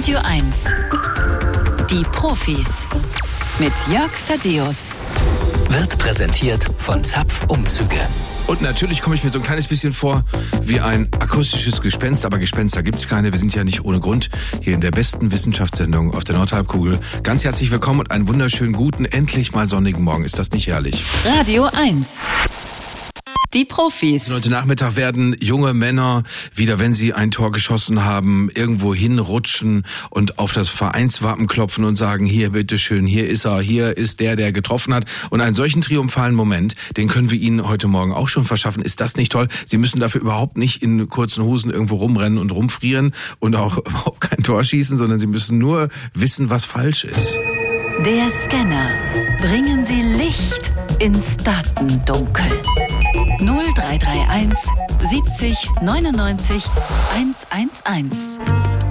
Radio 1. Die Profis. Mit Jörg Thaddeus. Wird präsentiert von Zapf Umzüge. Und natürlich komme ich mir so ein kleines bisschen vor wie ein akustisches Gespenst, aber Gespenster gibt's keine. Wir sind ja nicht ohne Grund hier in der besten Wissenschaftssendung auf der Nordhalbkugel. Ganz herzlich willkommen und einen wunderschönen guten, endlich mal sonnigen Morgen. Ist das nicht herrlich? Radio 1. Die Profis. Heute Nachmittag werden junge Männer wieder, wenn sie ein Tor geschossen haben, irgendwo hinrutschen und auf das Vereinswappen klopfen und sagen, hier, bitteschön, hier ist er, hier ist der, der getroffen hat. Und einen solchen triumphalen Moment, den können wir Ihnen heute Morgen auch schon verschaffen. Ist das nicht toll? Sie müssen dafür überhaupt nicht in kurzen Hosen irgendwo rumrennen und rumfrieren und auch überhaupt kein Tor schießen, sondern Sie müssen nur wissen, was falsch ist. Der Scanner. Bringen Sie Licht ins Datendunkel. 0331 70 99 111.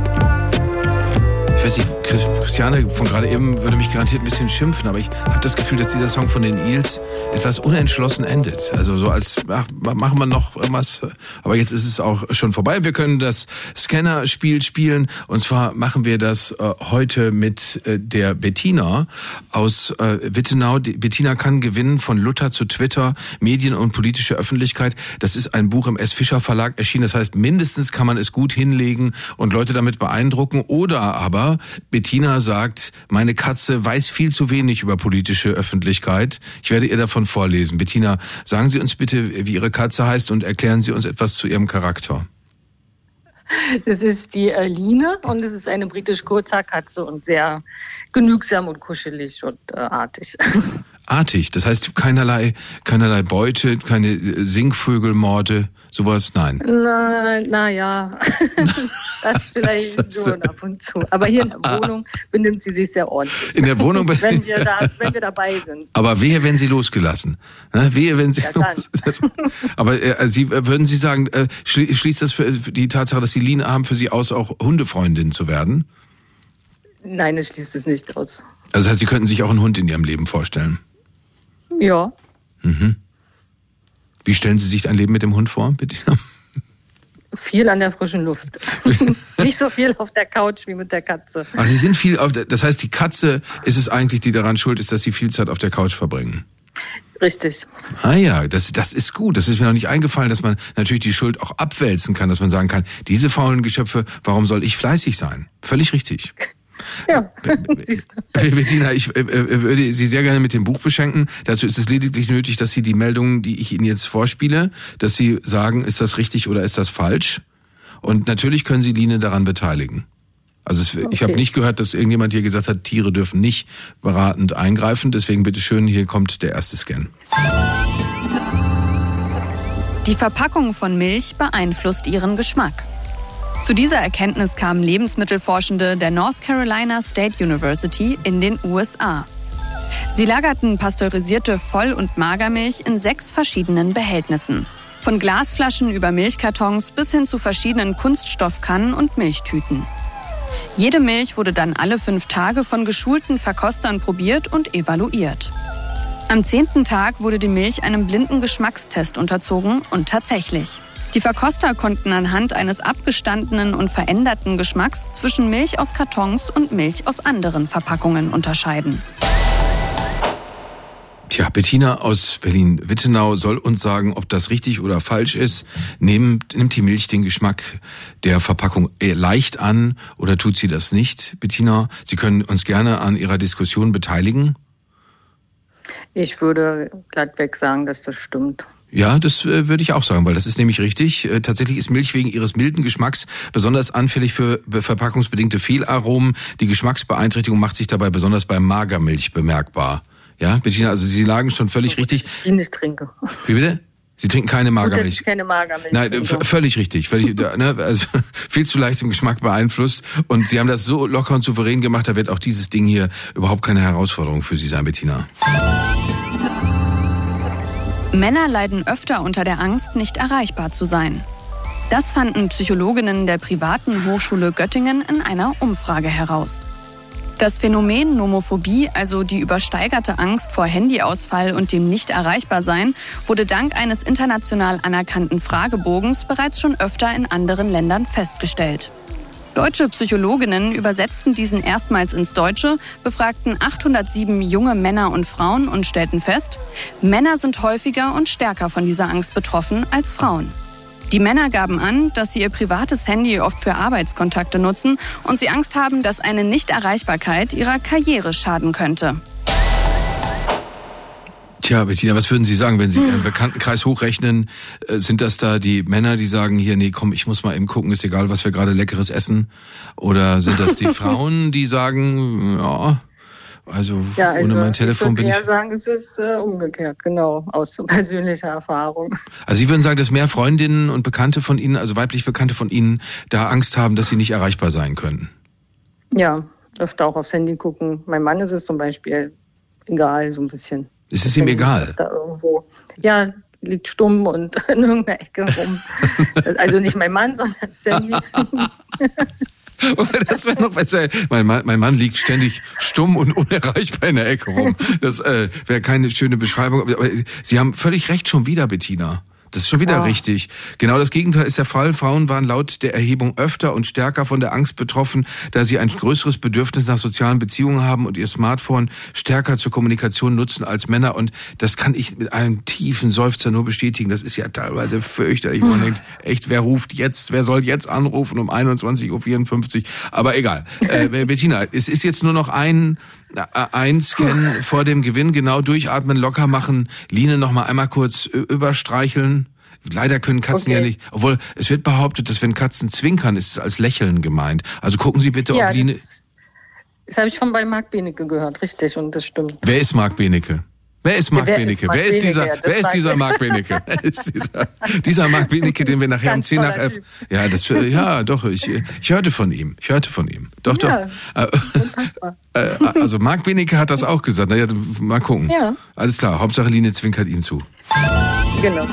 Ich weiß nicht, Christiane von gerade eben würde mich garantiert ein bisschen schimpfen, aber ich habe das Gefühl, dass dieser Song von den Eels etwas unentschlossen endet. Also so als ach, machen wir noch irgendwas, aber jetzt ist es auch schon vorbei. Wir können das Scanner-Spiel spielen und zwar machen wir das äh, heute mit äh, der Bettina aus äh, Wittenau. Die, Bettina kann gewinnen von Luther zu Twitter, Medien und politische Öffentlichkeit. Das ist ein Buch im S. Fischer Verlag erschienen. Das heißt, mindestens kann man es gut hinlegen und Leute damit beeindrucken oder aber Bettina sagt, meine Katze weiß viel zu wenig über politische Öffentlichkeit. Ich werde ihr davon vorlesen. Bettina, sagen Sie uns bitte, wie Ihre Katze heißt und erklären Sie uns etwas zu ihrem Charakter. Das ist die Line und es ist eine britisch Kurzhaarkatze und sehr genügsam und kuschelig und äh, artig. Artig, das heißt keinerlei, keinerlei Beute, keine äh, Singvögelmorde, sowas, nein. Na, na ja, das vielleicht das so ab und zu. Aber hier in der ah. Wohnung benimmt sie sich sehr ordentlich. In der Wohnung, wenn wir, da, wenn wir dabei sind. Aber wehe, wenn sie losgelassen. Ne? Wehe, wenn sie. Ja, das, aber äh, Sie äh, würden Sie sagen, äh, schließt das für, die Tatsache, dass Sie Line haben, für Sie aus, auch Hundefreundin zu werden? Nein, es schließt es nicht aus. Also das heißt, Sie könnten sich auch einen Hund in Ihrem Leben vorstellen? Ja. Mhm. Wie stellen Sie sich ein Leben mit dem Hund vor, bitte? Viel an der frischen Luft. Nicht so viel auf der Couch wie mit der Katze. Ach, Sie sind viel auf der, das heißt, die Katze ist es eigentlich, die daran schuld ist, dass Sie viel Zeit auf der Couch verbringen. Richtig. Ah ja, das, das ist gut. Das ist mir noch nicht eingefallen, dass man natürlich die Schuld auch abwälzen kann, dass man sagen kann, diese faulen Geschöpfe, warum soll ich fleißig sein? Völlig richtig. Ja. Bettina, ich äh, äh, würde Sie sehr gerne mit dem Buch beschenken. Dazu ist es lediglich nötig, dass Sie die Meldungen, die ich Ihnen jetzt vorspiele, dass Sie sagen, ist das richtig oder ist das falsch? Und natürlich können Sie Line daran beteiligen. Also es, okay. ich habe nicht gehört, dass irgendjemand hier gesagt hat, Tiere dürfen nicht beratend eingreifen. Deswegen bitteschön, hier kommt der erste Scan. Die Verpackung von Milch beeinflusst ihren Geschmack. Zu dieser Erkenntnis kamen Lebensmittelforschende der North Carolina State University in den USA. Sie lagerten pasteurisierte Voll- und Magermilch in sechs verschiedenen Behältnissen. Von Glasflaschen über Milchkartons bis hin zu verschiedenen Kunststoffkannen und Milchtüten. Jede Milch wurde dann alle fünf Tage von geschulten Verkostern probiert und evaluiert. Am zehnten Tag wurde die Milch einem blinden Geschmackstest unterzogen und tatsächlich. Die Verkoster konnten anhand eines abgestandenen und veränderten Geschmacks zwischen Milch aus Kartons und Milch aus anderen Verpackungen unterscheiden. Tja, Bettina aus Berlin-Wittenau soll uns sagen, ob das richtig oder falsch ist. Nimmt, nimmt die Milch den Geschmack der Verpackung leicht an oder tut sie das nicht? Bettina, Sie können uns gerne an Ihrer Diskussion beteiligen. Ich würde glattweg sagen, dass das stimmt. Ja, das äh, würde ich auch sagen, weil das ist nämlich richtig. Äh, tatsächlich ist Milch wegen ihres milden Geschmacks besonders anfällig für verpackungsbedingte Fehlaromen. Die Geschmacksbeeinträchtigung macht sich dabei besonders bei Magermilch bemerkbar. Ja, Bettina, also Sie lagen schon völlig oh, richtig. Die nicht trinke. Wie bitte? Sie trinken keine Magermilch. Gut, dass ich keine Magermilch Nein, völlig richtig. Völlig, ne, also, viel zu leicht im Geschmack beeinflusst. Und Sie haben das so locker und souverän gemacht, da wird auch dieses Ding hier überhaupt keine Herausforderung für Sie sein, Bettina. Männer leiden öfter unter der Angst, nicht erreichbar zu sein. Das fanden Psychologinnen der privaten Hochschule Göttingen in einer Umfrage heraus. Das Phänomen Nomophobie, also die übersteigerte Angst vor Handyausfall und dem Nicht-Erreichbar-Sein, wurde dank eines international anerkannten Fragebogens bereits schon öfter in anderen Ländern festgestellt. Deutsche Psychologinnen übersetzten diesen erstmals ins Deutsche, befragten 807 junge Männer und Frauen und stellten fest, Männer sind häufiger und stärker von dieser Angst betroffen als Frauen. Die Männer gaben an, dass sie ihr privates Handy oft für Arbeitskontakte nutzen und sie Angst haben, dass eine Nichterreichbarkeit ihrer Karriere schaden könnte. Tja, Bettina, was würden Sie sagen, wenn Sie Ihren Bekanntenkreis hochrechnen? Äh, sind das da die Männer, die sagen, hier, nee, komm, ich muss mal eben gucken, ist egal, was wir gerade leckeres essen? Oder sind das die Frauen, die sagen, ja, also, ja, also ohne mein Telefon ich bin ich. Ich würde sagen, es ist äh, umgekehrt, genau, aus persönlicher Erfahrung. Also Sie würden sagen, dass mehr Freundinnen und Bekannte von Ihnen, also weiblich Bekannte von Ihnen, da Angst haben, dass sie nicht erreichbar sein können? Ja, öfter auch aufs Handy gucken. Mein Mann ist es zum Beispiel egal, so ein bisschen. Ist es ihm egal? Da irgendwo, ja, liegt stumm und in irgendeiner Ecke rum. also nicht mein Mann, sondern Sandy. das wäre noch besser. Mein Mann, mein Mann liegt ständig stumm und unerreichbar in der Ecke rum. Das äh, wäre keine schöne Beschreibung. Aber Sie haben völlig recht schon wieder, Bettina. Das ist schon wieder ja. richtig. Genau das Gegenteil ist der Fall. Frauen waren laut der Erhebung öfter und stärker von der Angst betroffen, da sie ein größeres Bedürfnis nach sozialen Beziehungen haben und ihr Smartphone stärker zur Kommunikation nutzen als Männer. Und das kann ich mit einem tiefen Seufzer nur bestätigen. Das ist ja teilweise fürchterlich. Man denkt, echt, wer ruft jetzt, wer soll jetzt anrufen um 21.54 Uhr? Aber egal. Äh, Bettina, es ist jetzt nur noch ein ein Scan vor dem Gewinn, genau durchatmen, locker machen, Line noch mal einmal kurz überstreicheln. Leider können Katzen okay. ja nicht, obwohl es wird behauptet, dass wenn Katzen zwinkern, ist es als Lächeln gemeint. Also gucken Sie bitte, ja, ob Line... Das, das habe ich von bei Marc Benecke gehört, richtig, und das stimmt. Wer ist Marc Benecke? Wer ist Marc Benecke? Wer ist dieser, wer ist dieser Marc Benecke? Wer ist dieser, dieser Marc Benecke, den wir nachher um 10 nach 11, ja, das, ja, doch, ich, ich hörte von ihm, ich hörte von ihm. Doch, ja, doch. Äh, äh, also Marc Benecke hat das auch gesagt. Na ja, mal gucken. Ja. Alles klar, Hauptsache Linie zwinkert ihn zu. Genau.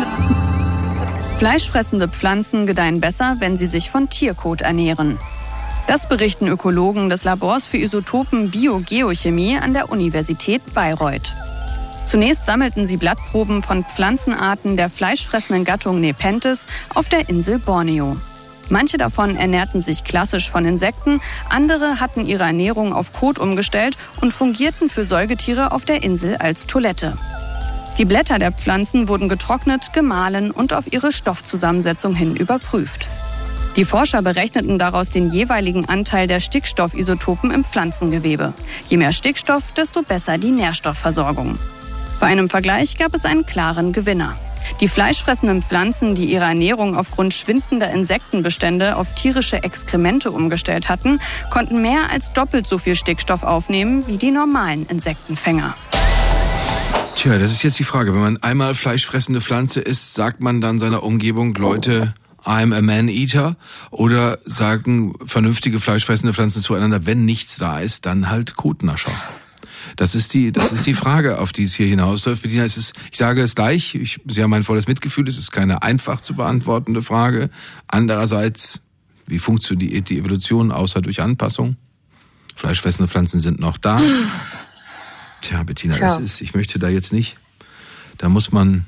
Fleischfressende Pflanzen gedeihen besser, wenn sie sich von Tierkot ernähren. Das berichten Ökologen des Labors für Isotopen Biogeochemie an der Universität Bayreuth. Zunächst sammelten sie Blattproben von Pflanzenarten der fleischfressenden Gattung Nepenthes auf der Insel Borneo. Manche davon ernährten sich klassisch von Insekten, andere hatten ihre Ernährung auf Kot umgestellt und fungierten für Säugetiere auf der Insel als Toilette. Die Blätter der Pflanzen wurden getrocknet, gemahlen und auf ihre Stoffzusammensetzung hin überprüft. Die Forscher berechneten daraus den jeweiligen Anteil der Stickstoffisotopen im Pflanzengewebe. Je mehr Stickstoff, desto besser die Nährstoffversorgung. Bei einem Vergleich gab es einen klaren Gewinner. Die fleischfressenden Pflanzen, die ihre Ernährung aufgrund schwindender Insektenbestände auf tierische Exkremente umgestellt hatten, konnten mehr als doppelt so viel Stickstoff aufnehmen wie die normalen Insektenfänger. Tja, das ist jetzt die Frage. Wenn man einmal fleischfressende Pflanze isst, sagt man dann seiner Umgebung, Leute, I'm a man-eater? Oder sagen vernünftige fleischfressende Pflanzen zueinander, wenn nichts da ist, dann halt Kotnascher? Das ist die, das ist die Frage, auf die es hier hinausläuft. Bettina, es ist, ich sage es gleich, ich, Sie haben mein volles Mitgefühl, es ist keine einfach zu beantwortende Frage. Andererseits, wie funktioniert die Evolution außer durch Anpassung? Fleischfressende Pflanzen sind noch da. Tja, Bettina, Tja. das ist, ich möchte da jetzt nicht, da muss man,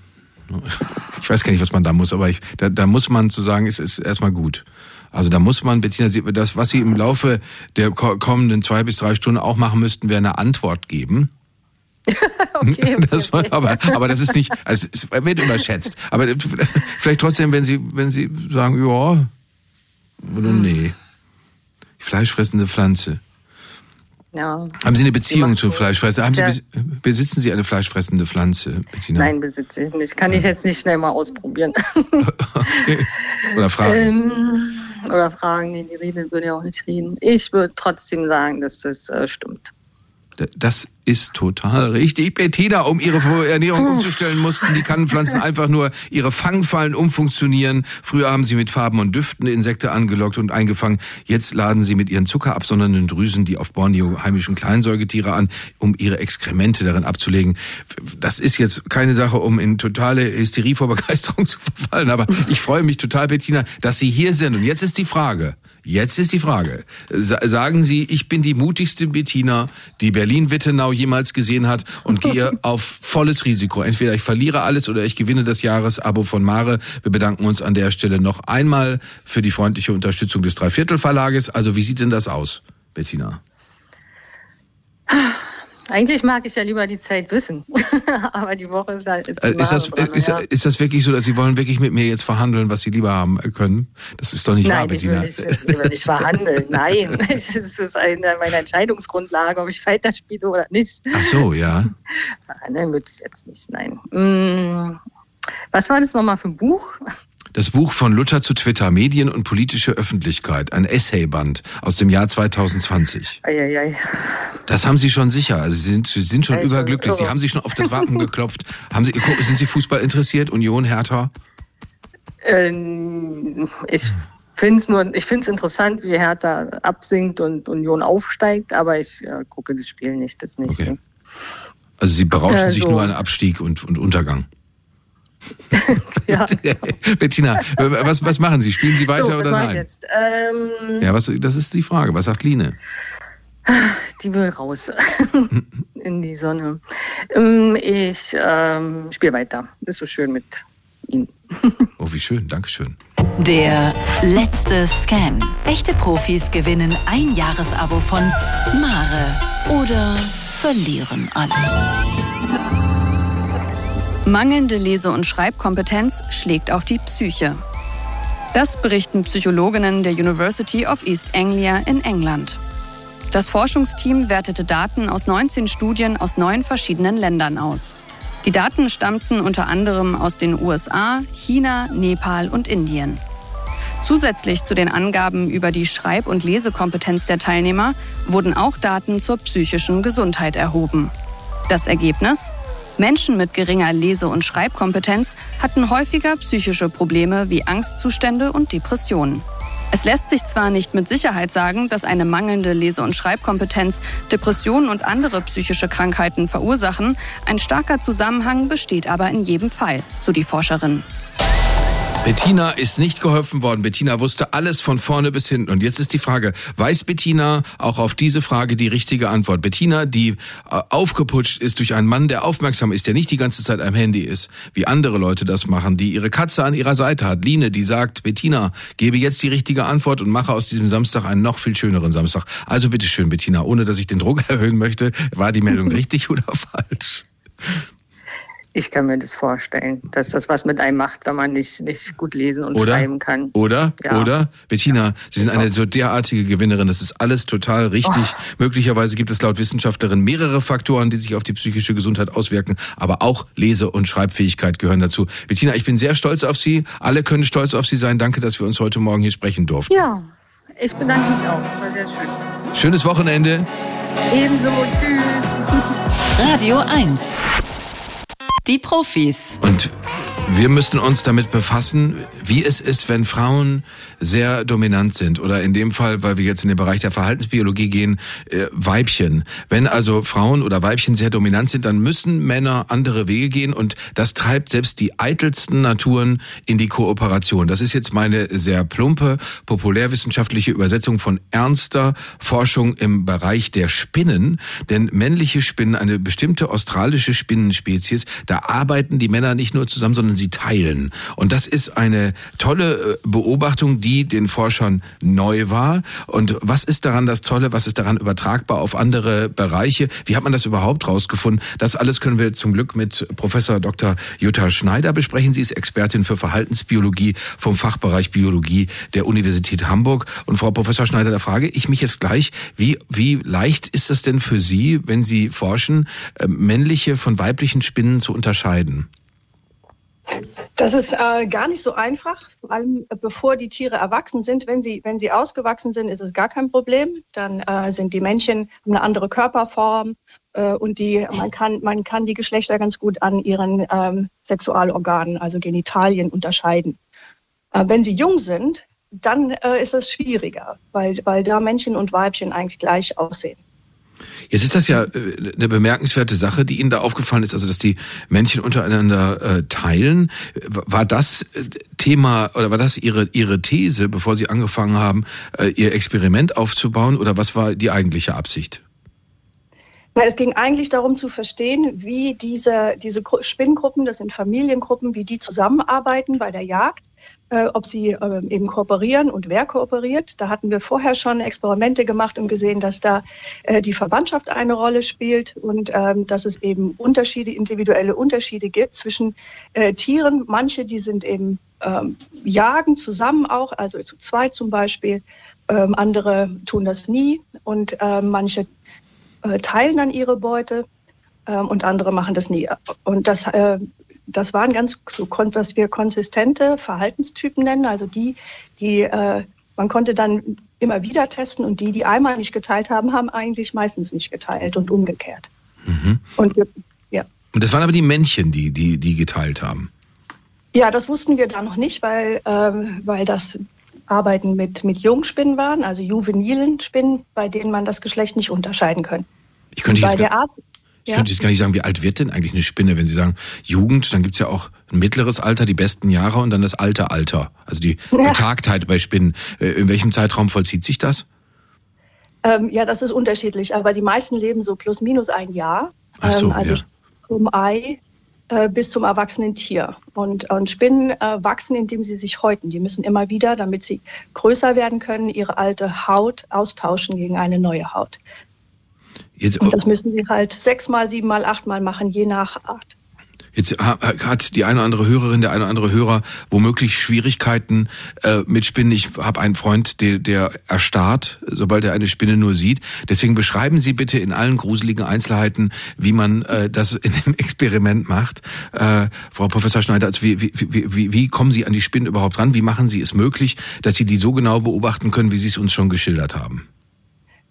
ich weiß gar nicht, was man da muss, aber ich, da, da muss man zu sagen, es ist erstmal gut. Also da muss man, Bettina, das, was Sie im Laufe der kommenden zwei bis drei Stunden auch machen müssten, wäre eine Antwort geben. okay, okay, das war, aber, aber das ist nicht, also es wird überschätzt. Aber vielleicht trotzdem, wenn Sie, wenn Sie sagen, ja, oder nee. Fleischfressende Pflanze. Ja. Haben Sie eine Beziehung zu Fleischfressen? Haben Sie, besitzen Sie eine fleischfressende Pflanze, Bettina? Nein, besitze ich nicht. Kann ich jetzt nicht schnell mal ausprobieren. okay. Oder fragen. Ähm, oder fragen, nee, die Rede würde ja auch nicht reden. Ich würde trotzdem sagen, dass das äh, stimmt. Das ist total richtig. Bettina, um ihre Ernährung umzustellen, mussten die Kannenpflanzen einfach nur ihre Fangfallen umfunktionieren. Früher haben sie mit Farben und Düften Insekten angelockt und eingefangen. Jetzt laden sie mit ihren zuckerabsondernden Drüsen die auf Borneo heimischen Kleinsäugetiere an, um ihre Exkremente darin abzulegen. Das ist jetzt keine Sache, um in totale Hysterie vor Begeisterung zu verfallen, aber ich freue mich total, Bettina, dass Sie hier sind. Und jetzt ist die Frage, Jetzt ist die Frage. Sagen Sie, ich bin die mutigste Bettina, die Berlin-Wittenau jemals gesehen hat und gehe auf volles Risiko. Entweder ich verliere alles oder ich gewinne das Jahresabo von Mare. Wir bedanken uns an der Stelle noch einmal für die freundliche Unterstützung des Dreiviertelverlages. Also wie sieht denn das aus, Bettina? Eigentlich mag ich ja lieber die Zeit wissen, aber die Woche ist halt. Ist, äh, ist, das, dran, ist, ja. ist, das wirklich so, dass Sie wollen wirklich mit mir jetzt verhandeln, was Sie lieber haben können? Das ist doch nicht Nein, wahr, Bettina. Nein, ich will nicht verhandeln. Nein, es ist eine, meine Entscheidungsgrundlage, ob ich weiterspiele oder nicht. Ach so, ja. Verhandeln würde ich jetzt nicht, nein. Hm, was war das nochmal für ein Buch? Das Buch von Luther zu Twitter, Medien und politische Öffentlichkeit, ein Essayband aus dem Jahr 2020. Eieiei. Das haben Sie schon sicher. Also Sie sind, Sie sind schon ja, überglücklich. Sie haben sich schon auf das Wappen geklopft. Haben Sie, sind Sie Fußball interessiert? Union, Hertha? Ähm, ich finde es nur, ich finde es interessant, wie Hertha absinkt und Union aufsteigt, aber ich äh, gucke das Spiel nicht, das nicht. Okay. Also Sie berauschen äh, sich nur an Abstieg und, und Untergang. ja. Bettina, was, was machen Sie? Spielen Sie weiter so, oder nein? Ähm, ja, was, das ist die Frage. Was sagt Line? Die will raus in die Sonne. Ähm, ich ähm, spiele weiter. Ist so schön mit Ihnen. oh, wie schön. Dankeschön. Der letzte Scan. Echte Profis gewinnen ein Jahresabo von Mare oder verlieren alle. Mangelnde Lese- und Schreibkompetenz schlägt auf die Psyche. Das berichten Psychologinnen der University of East Anglia in England. Das Forschungsteam wertete Daten aus 19 Studien aus neun verschiedenen Ländern aus. Die Daten stammten unter anderem aus den USA, China, Nepal und Indien. Zusätzlich zu den Angaben über die Schreib- und Lesekompetenz der Teilnehmer wurden auch Daten zur psychischen Gesundheit erhoben. Das Ergebnis? Menschen mit geringer Lese- und Schreibkompetenz hatten häufiger psychische Probleme wie Angstzustände und Depressionen. Es lässt sich zwar nicht mit Sicherheit sagen, dass eine mangelnde Lese- und Schreibkompetenz Depressionen und andere psychische Krankheiten verursachen, ein starker Zusammenhang besteht aber in jedem Fall, so die Forscherin. Bettina ist nicht geholfen worden. Bettina wusste alles von vorne bis hinten. Und jetzt ist die Frage, weiß Bettina auch auf diese Frage die richtige Antwort? Bettina, die äh, aufgeputscht ist durch einen Mann, der aufmerksam ist, der nicht die ganze Zeit am Handy ist, wie andere Leute das machen, die ihre Katze an ihrer Seite hat. Line, die sagt, Bettina, gebe jetzt die richtige Antwort und mache aus diesem Samstag einen noch viel schöneren Samstag. Also bitteschön, Bettina, ohne dass ich den Druck erhöhen möchte, war die Meldung richtig oder falsch? Ich kann mir das vorstellen, dass das was mit einem macht, wenn man nicht, nicht gut lesen und oder? schreiben kann. Oder? Ja. Oder? Bettina, Sie sind eine so derartige Gewinnerin. Das ist alles total richtig. Oh. Möglicherweise gibt es laut Wissenschaftlerin mehrere Faktoren, die sich auf die psychische Gesundheit auswirken. Aber auch Lese- und Schreibfähigkeit gehören dazu. Bettina, ich bin sehr stolz auf Sie. Alle können stolz auf Sie sein. Danke, dass wir uns heute Morgen hier sprechen durften. Ja, ich bedanke mich auch. Es war sehr schön. Schönes Wochenende. Ebenso. Tschüss. Radio 1. Die Profis. Und wir müssen uns damit befassen, wie es ist, wenn Frauen sehr dominant sind oder in dem Fall, weil wir jetzt in den Bereich der Verhaltensbiologie gehen, äh, Weibchen. Wenn also Frauen oder Weibchen sehr dominant sind, dann müssen Männer andere Wege gehen und das treibt selbst die eitelsten Naturen in die Kooperation. Das ist jetzt meine sehr plumpe populärwissenschaftliche Übersetzung von ernster Forschung im Bereich der Spinnen, denn männliche Spinnen, eine bestimmte australische Spinnenspezies, da arbeiten die Männer nicht nur zusammen, sondern sie teilen. Und das ist eine tolle äh, Beobachtung, die den Forschern neu war. Und was ist daran das Tolle? Was ist daran übertragbar auf andere Bereiche? Wie hat man das überhaupt rausgefunden? Das alles können wir zum Glück mit Professor Dr. Jutta Schneider besprechen. Sie ist Expertin für Verhaltensbiologie vom Fachbereich Biologie der Universität Hamburg. Und Frau Professor Schneider, da frage ich mich jetzt gleich, wie, wie leicht ist es denn für Sie, wenn Sie forschen, äh, männliche von weiblichen Spinnen zu unterscheiden? Das ist äh, gar nicht so einfach, vor allem äh, bevor die Tiere erwachsen sind. Wenn sie, wenn sie ausgewachsen sind, ist es gar kein Problem. Dann äh, sind die Männchen eine andere Körperform äh, und die, man, kann, man kann die Geschlechter ganz gut an ihren ähm, Sexualorganen, also Genitalien, unterscheiden. Äh, wenn sie jung sind, dann äh, ist es schwieriger, weil, weil da Männchen und Weibchen eigentlich gleich aussehen. Jetzt ist das ja äh, eine bemerkenswerte Sache, die Ihnen da aufgefallen ist, also dass die Männchen untereinander äh, teilen. War das äh, Thema oder war das Ihre, Ihre These, bevor Sie angefangen haben, Ihr Experiment aufzubauen oder was war die eigentliche Absicht? es ging eigentlich darum zu verstehen, wie diese, diese Spinnengruppen, das sind Familiengruppen, wie die zusammenarbeiten bei der Jagd, äh, ob sie äh, eben kooperieren und wer kooperiert. Da hatten wir vorher schon Experimente gemacht und gesehen, dass da äh, die Verwandtschaft eine Rolle spielt und ähm, dass es eben Unterschiede, individuelle Unterschiede gibt zwischen äh, Tieren. Manche, die sind eben ähm, jagen zusammen auch, also zu zweit zum Beispiel. Ähm, andere tun das nie und manche äh, teilen dann ihre Beute und andere machen das nie. Und das, äh, das waren ganz so, was wir konsistente Verhaltenstypen nennen, also die, die äh, man konnte dann immer wieder testen und die, die einmal nicht geteilt haben, haben eigentlich meistens nicht geteilt und umgekehrt. Mhm. Und wir, ja. Und das waren aber die Männchen, die, die, die geteilt haben. Ja, das wussten wir da noch nicht, weil, ähm, weil das Arbeiten mit, mit Jungspinnen waren, also juvenilen Spinnen, bei denen man das Geschlecht nicht unterscheiden kann. Ich könnte jetzt, gar, Art, ich ja. könnte jetzt gar nicht sagen, wie alt wird denn eigentlich eine Spinne? Wenn Sie sagen Jugend, dann gibt es ja auch ein mittleres Alter, die besten Jahre und dann das alte Alter, also die ja. Betagtheit bei Spinnen. Äh, in welchem Zeitraum vollzieht sich das? Ähm, ja, das ist unterschiedlich, aber die meisten leben so plus minus ein Jahr. Ach so, ähm, also ja. vom Ei äh, bis zum erwachsenen Tier. Und, und Spinnen äh, wachsen, indem sie sich häuten. Die müssen immer wieder, damit sie größer werden können, ihre alte Haut austauschen gegen eine neue Haut. Jetzt, und das müssen sie halt sechsmal, siebenmal, achtmal machen, je nach Art. Jetzt hat die eine oder andere Hörerin, der eine oder andere Hörer womöglich Schwierigkeiten äh, mit Spinnen. Ich habe einen Freund, der, der erstarrt, sobald er eine Spinne nur sieht. Deswegen beschreiben Sie bitte in allen gruseligen Einzelheiten, wie man äh, das in dem Experiment macht. Äh, Frau Professor Schneider, also wie, wie, wie, wie kommen Sie an die Spinnen überhaupt ran? Wie machen Sie es möglich, dass Sie die so genau beobachten können, wie Sie es uns schon geschildert haben?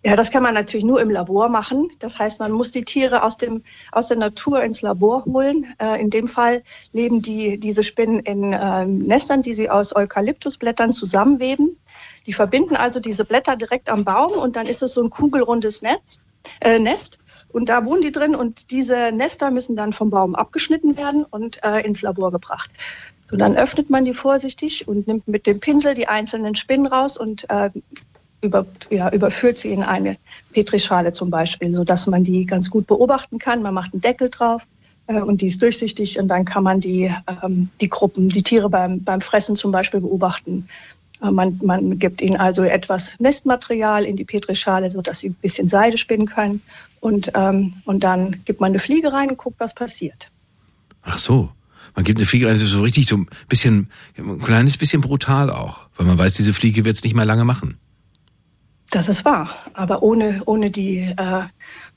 Ja, das kann man natürlich nur im Labor machen. Das heißt, man muss die Tiere aus, dem, aus der Natur ins Labor holen. Äh, in dem Fall leben die, diese Spinnen in äh, Nestern, die sie aus Eukalyptusblättern zusammenweben. Die verbinden also diese Blätter direkt am Baum und dann ist es so ein kugelrundes Netz, äh, Nest. Und da wohnen die drin und diese Nester müssen dann vom Baum abgeschnitten werden und äh, ins Labor gebracht. So, dann öffnet man die vorsichtig und nimmt mit dem Pinsel die einzelnen Spinnen raus und äh, über, ja, überführt sie in eine Petrischale zum Beispiel, sodass man die ganz gut beobachten kann. Man macht einen Deckel drauf äh, und die ist durchsichtig und dann kann man die, ähm, die Gruppen, die Tiere beim, beim Fressen zum Beispiel beobachten. Äh, man, man gibt ihnen also etwas Nestmaterial in die Petrischale, sodass sie ein bisschen Seide spinnen können. Und, ähm, und dann gibt man eine Fliege rein und guckt, was passiert. Ach so. Man gibt eine Fliege rein, das ist so richtig so ein bisschen, ein kleines bisschen brutal auch, weil man weiß, diese Fliege wird es nicht mehr lange machen. Das ist wahr. Aber ohne, ohne, die, äh,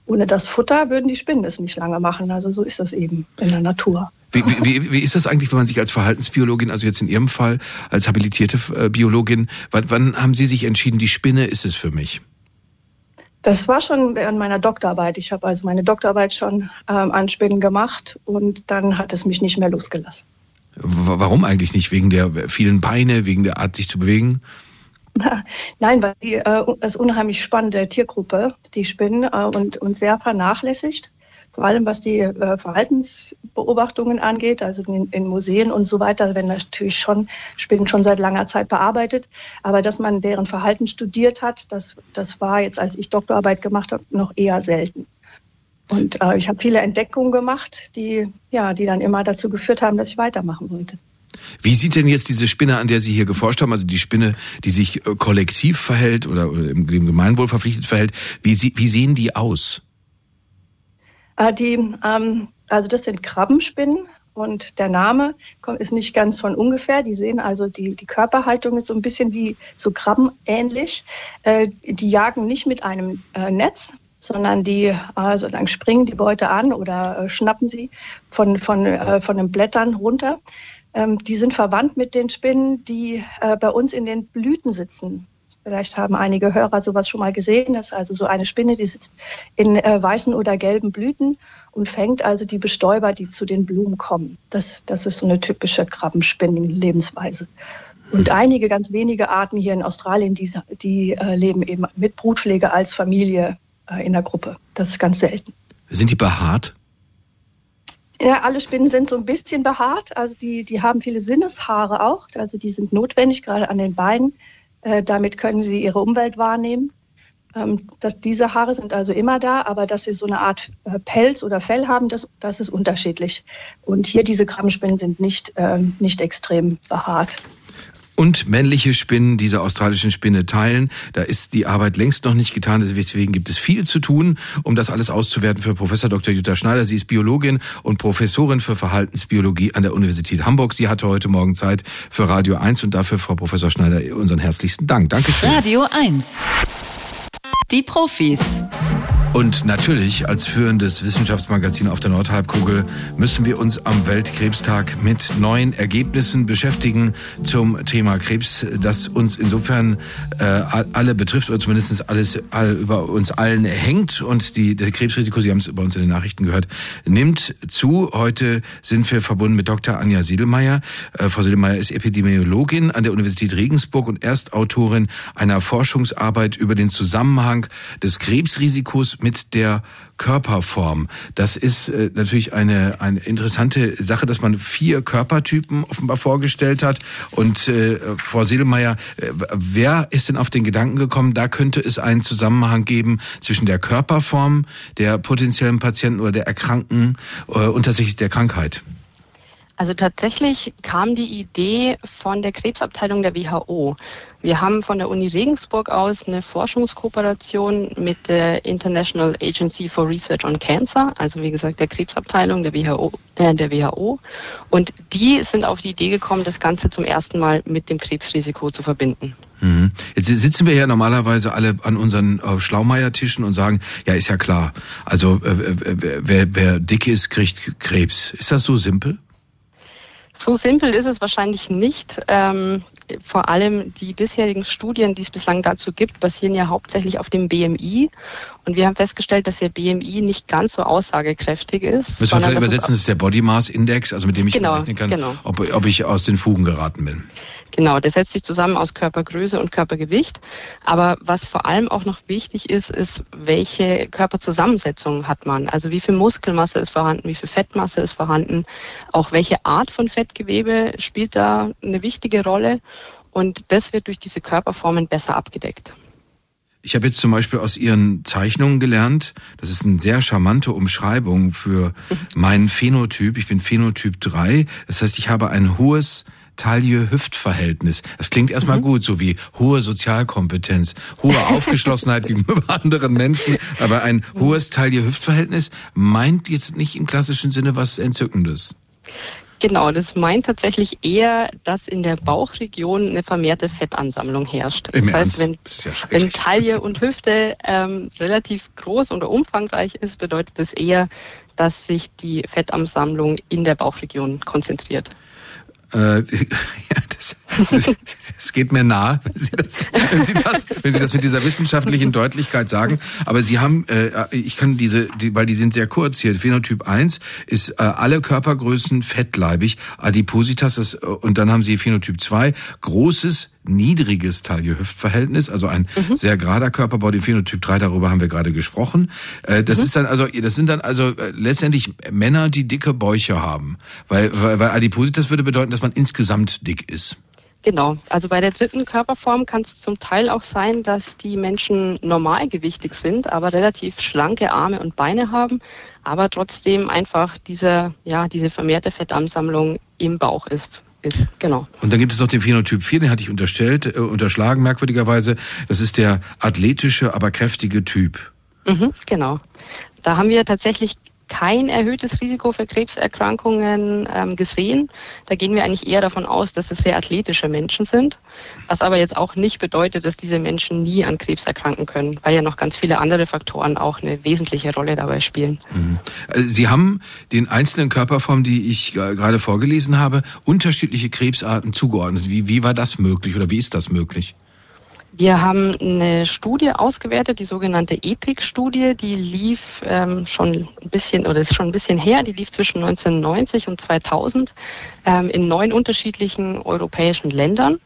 ohne das Futter würden die Spinnen es nicht lange machen. Also so ist das eben in der Natur. Wie, wie, wie ist das eigentlich, wenn man sich als Verhaltensbiologin, also jetzt in Ihrem Fall als habilitierte äh, Biologin, wann, wann haben Sie sich entschieden, die Spinne ist es für mich? Das war schon während meiner Doktorarbeit. Ich habe also meine Doktorarbeit schon ähm, an Spinnen gemacht und dann hat es mich nicht mehr losgelassen. Warum eigentlich nicht? Wegen der vielen Beine, wegen der Art, sich zu bewegen? Nein, weil die äh, ist unheimlich spannende Tiergruppe, die Spinnen, äh, und, und sehr vernachlässigt. Vor allem was die äh, Verhaltensbeobachtungen angeht, also in, in, Museen und so weiter, werden natürlich schon Spinnen schon seit langer Zeit bearbeitet. Aber dass man deren Verhalten studiert hat, das, das war jetzt, als ich Doktorarbeit gemacht habe, noch eher selten. Und äh, ich habe viele Entdeckungen gemacht, die, ja, die dann immer dazu geführt haben, dass ich weitermachen wollte. Wie sieht denn jetzt diese Spinne, an der Sie hier geforscht haben, also die Spinne, die sich äh, kollektiv verhält oder, oder dem Gemeinwohl verpflichtet verhält, wie, wie sehen die aus? Äh, die, ähm, also das sind Krabbenspinnen und der Name ist nicht ganz von ungefähr. Die sehen also, die, die Körperhaltung ist so ein bisschen wie so Krabben ähnlich. Äh, die jagen nicht mit einem äh, Netz, sondern die also dann springen die Beute an oder äh, schnappen sie von, von, äh, von den Blättern runter. Ähm, die sind verwandt mit den Spinnen, die äh, bei uns in den Blüten sitzen. Vielleicht haben einige Hörer sowas schon mal gesehen. Das ist also so eine Spinne, die sitzt in äh, weißen oder gelben Blüten und fängt also die Bestäuber, die zu den Blumen kommen. Das, das ist so eine typische Krabbenspinnen-Lebensweise. Und einige ganz wenige Arten hier in Australien, die, die äh, leben eben mit Brutpflege als Familie äh, in der Gruppe. Das ist ganz selten. Sind die behaart? Ja, alle Spinnen sind so ein bisschen behaart. Also die, die haben viele Sinneshaare auch. Also die sind notwendig, gerade an den Beinen. Äh, damit können sie ihre Umwelt wahrnehmen. Ähm, dass diese Haare sind also immer da, aber dass sie so eine Art äh, Pelz oder Fell haben, das, das ist unterschiedlich. Und hier diese Krabbenspinnen sind nicht, äh, nicht extrem behaart und männliche Spinnen diese australischen Spinne teilen. Da ist die Arbeit längst noch nicht getan. Deswegen gibt es viel zu tun, um das alles auszuwerten für Professor Dr. Jutta Schneider. Sie ist Biologin und Professorin für Verhaltensbiologie an der Universität Hamburg. Sie hatte heute Morgen Zeit für Radio 1 und dafür, Frau Professor Schneider, unseren herzlichsten Dank. Dankeschön. Radio 1. Die Profis. Und natürlich, als führendes Wissenschaftsmagazin auf der Nordhalbkugel, müssen wir uns am Weltkrebstag mit neuen Ergebnissen beschäftigen zum Thema Krebs, das uns insofern äh, alle betrifft oder zumindest alles all, über uns allen hängt. Und die, der Krebsrisiko, Sie haben es bei uns in den Nachrichten gehört, nimmt zu. Heute sind wir verbunden mit Dr. Anja Siedelmeier. Äh, Frau Siedelmeier ist Epidemiologin an der Universität Regensburg und Erstautorin einer Forschungsarbeit über den Zusammenhang des Krebsrisikos mit der Körperform. Das ist äh, natürlich eine, eine interessante Sache, dass man vier Körpertypen offenbar vorgestellt hat. Und äh, Frau Sedelmeier, äh, wer ist denn auf den Gedanken gekommen, da könnte es einen Zusammenhang geben zwischen der Körperform der potenziellen Patienten oder der Erkrankten äh, und tatsächlich der Krankheit? Also tatsächlich kam die Idee von der Krebsabteilung der WHO. Wir haben von der Uni Regensburg aus eine Forschungskooperation mit der International Agency for Research on Cancer, also wie gesagt der Krebsabteilung der WHO, äh, der WHO. Und die sind auf die Idee gekommen, das Ganze zum ersten Mal mit dem Krebsrisiko zu verbinden. Mhm. Jetzt sitzen wir ja normalerweise alle an unseren äh, Schlaumeiertischen und sagen, ja, ist ja klar. Also äh, wer, wer dick ist, kriegt Krebs. Ist das so simpel? So simpel ist es wahrscheinlich nicht. Ähm, vor allem die bisherigen Studien, die es bislang dazu gibt, basieren ja hauptsächlich auf dem BMI. Und wir haben festgestellt, dass der BMI nicht ganz so aussagekräftig ist. Müssen wir vielleicht übersetzen, das ist der Body Mass Index, also mit dem ich genau, rechnen kann, genau. ob, ob ich aus den Fugen geraten bin. Genau, der setzt sich zusammen aus Körpergröße und Körpergewicht. Aber was vor allem auch noch wichtig ist, ist, welche Körperzusammensetzung hat man? Also wie viel Muskelmasse ist vorhanden, wie viel Fettmasse ist vorhanden, auch welche Art von Fettgewebe spielt da eine wichtige Rolle. Und das wird durch diese Körperformen besser abgedeckt. Ich habe jetzt zum Beispiel aus Ihren Zeichnungen gelernt, das ist eine sehr charmante Umschreibung für meinen Phänotyp. Ich bin Phänotyp 3. Das heißt, ich habe ein hohes Taille-Hüft-Verhältnis. Das klingt erstmal mhm. gut, so wie hohe Sozialkompetenz, hohe Aufgeschlossenheit gegenüber anderen Menschen, aber ein hohes Taille-Hüft-Verhältnis meint jetzt nicht im klassischen Sinne was Entzückendes. Genau, das meint tatsächlich eher, dass in der Bauchregion eine vermehrte Fettansammlung herrscht. Im das heißt, wenn, Das ja wenn. Taille und Hüfte ähm, relativ groß oder umfangreich ist, bedeutet das eher, dass sich die Fettansammlung in der Bauchregion konzentriert. Äh, ja, das, das, das geht mir nahe, wenn Sie, das, wenn, Sie das, wenn Sie das mit dieser wissenschaftlichen Deutlichkeit sagen. Aber Sie haben, äh, ich kann diese, die, weil die sind sehr kurz hier. Phänotyp 1 ist äh, alle Körpergrößen fettleibig, Adipositas, das, und dann haben Sie Phänotyp 2, großes, niedriges Taille-Hüft-Verhältnis, also ein sehr gerader Körperbau, den Phänotyp 3, darüber haben wir gerade gesprochen. Äh, das ist dann also, das sind dann also äh, letztendlich Männer, die dicke Bäuche haben. Weil, weil, weil Adipositas würde bedeuten, dass man insgesamt dick ist. Genau. Also bei der dritten Körperform kann es zum Teil auch sein, dass die Menschen normalgewichtig sind, aber relativ schlanke Arme und Beine haben, aber trotzdem einfach diese, ja, diese vermehrte Fettansammlung im Bauch ist. Ist. Genau. Und dann gibt es noch den Phänotyp 4, den hatte ich unterstellt, äh, unterschlagen merkwürdigerweise. Das ist der athletische, aber kräftige Typ. Mhm, genau. Da haben wir tatsächlich kein erhöhtes Risiko für Krebserkrankungen ähm, gesehen. Da gehen wir eigentlich eher davon aus, dass es sehr athletische Menschen sind, was aber jetzt auch nicht bedeutet, dass diese Menschen nie an Krebs erkranken können, weil ja noch ganz viele andere Faktoren auch eine wesentliche Rolle dabei spielen. Äh, Sie haben den einzelnen Körperformen, die ich gerade vorgelesen habe, unterschiedliche Krebsarten zugeordnet. Wie, wie war das möglich oder wie ist das möglich? Wir haben eine Studie ausgewertet, die sogenannte EPIC-Studie, die lief ähm, schon ein bisschen oder ist schon ein bisschen her, die lief zwischen 1990 und 2000 ähm, in neun unterschiedlichen europäischen Ländern.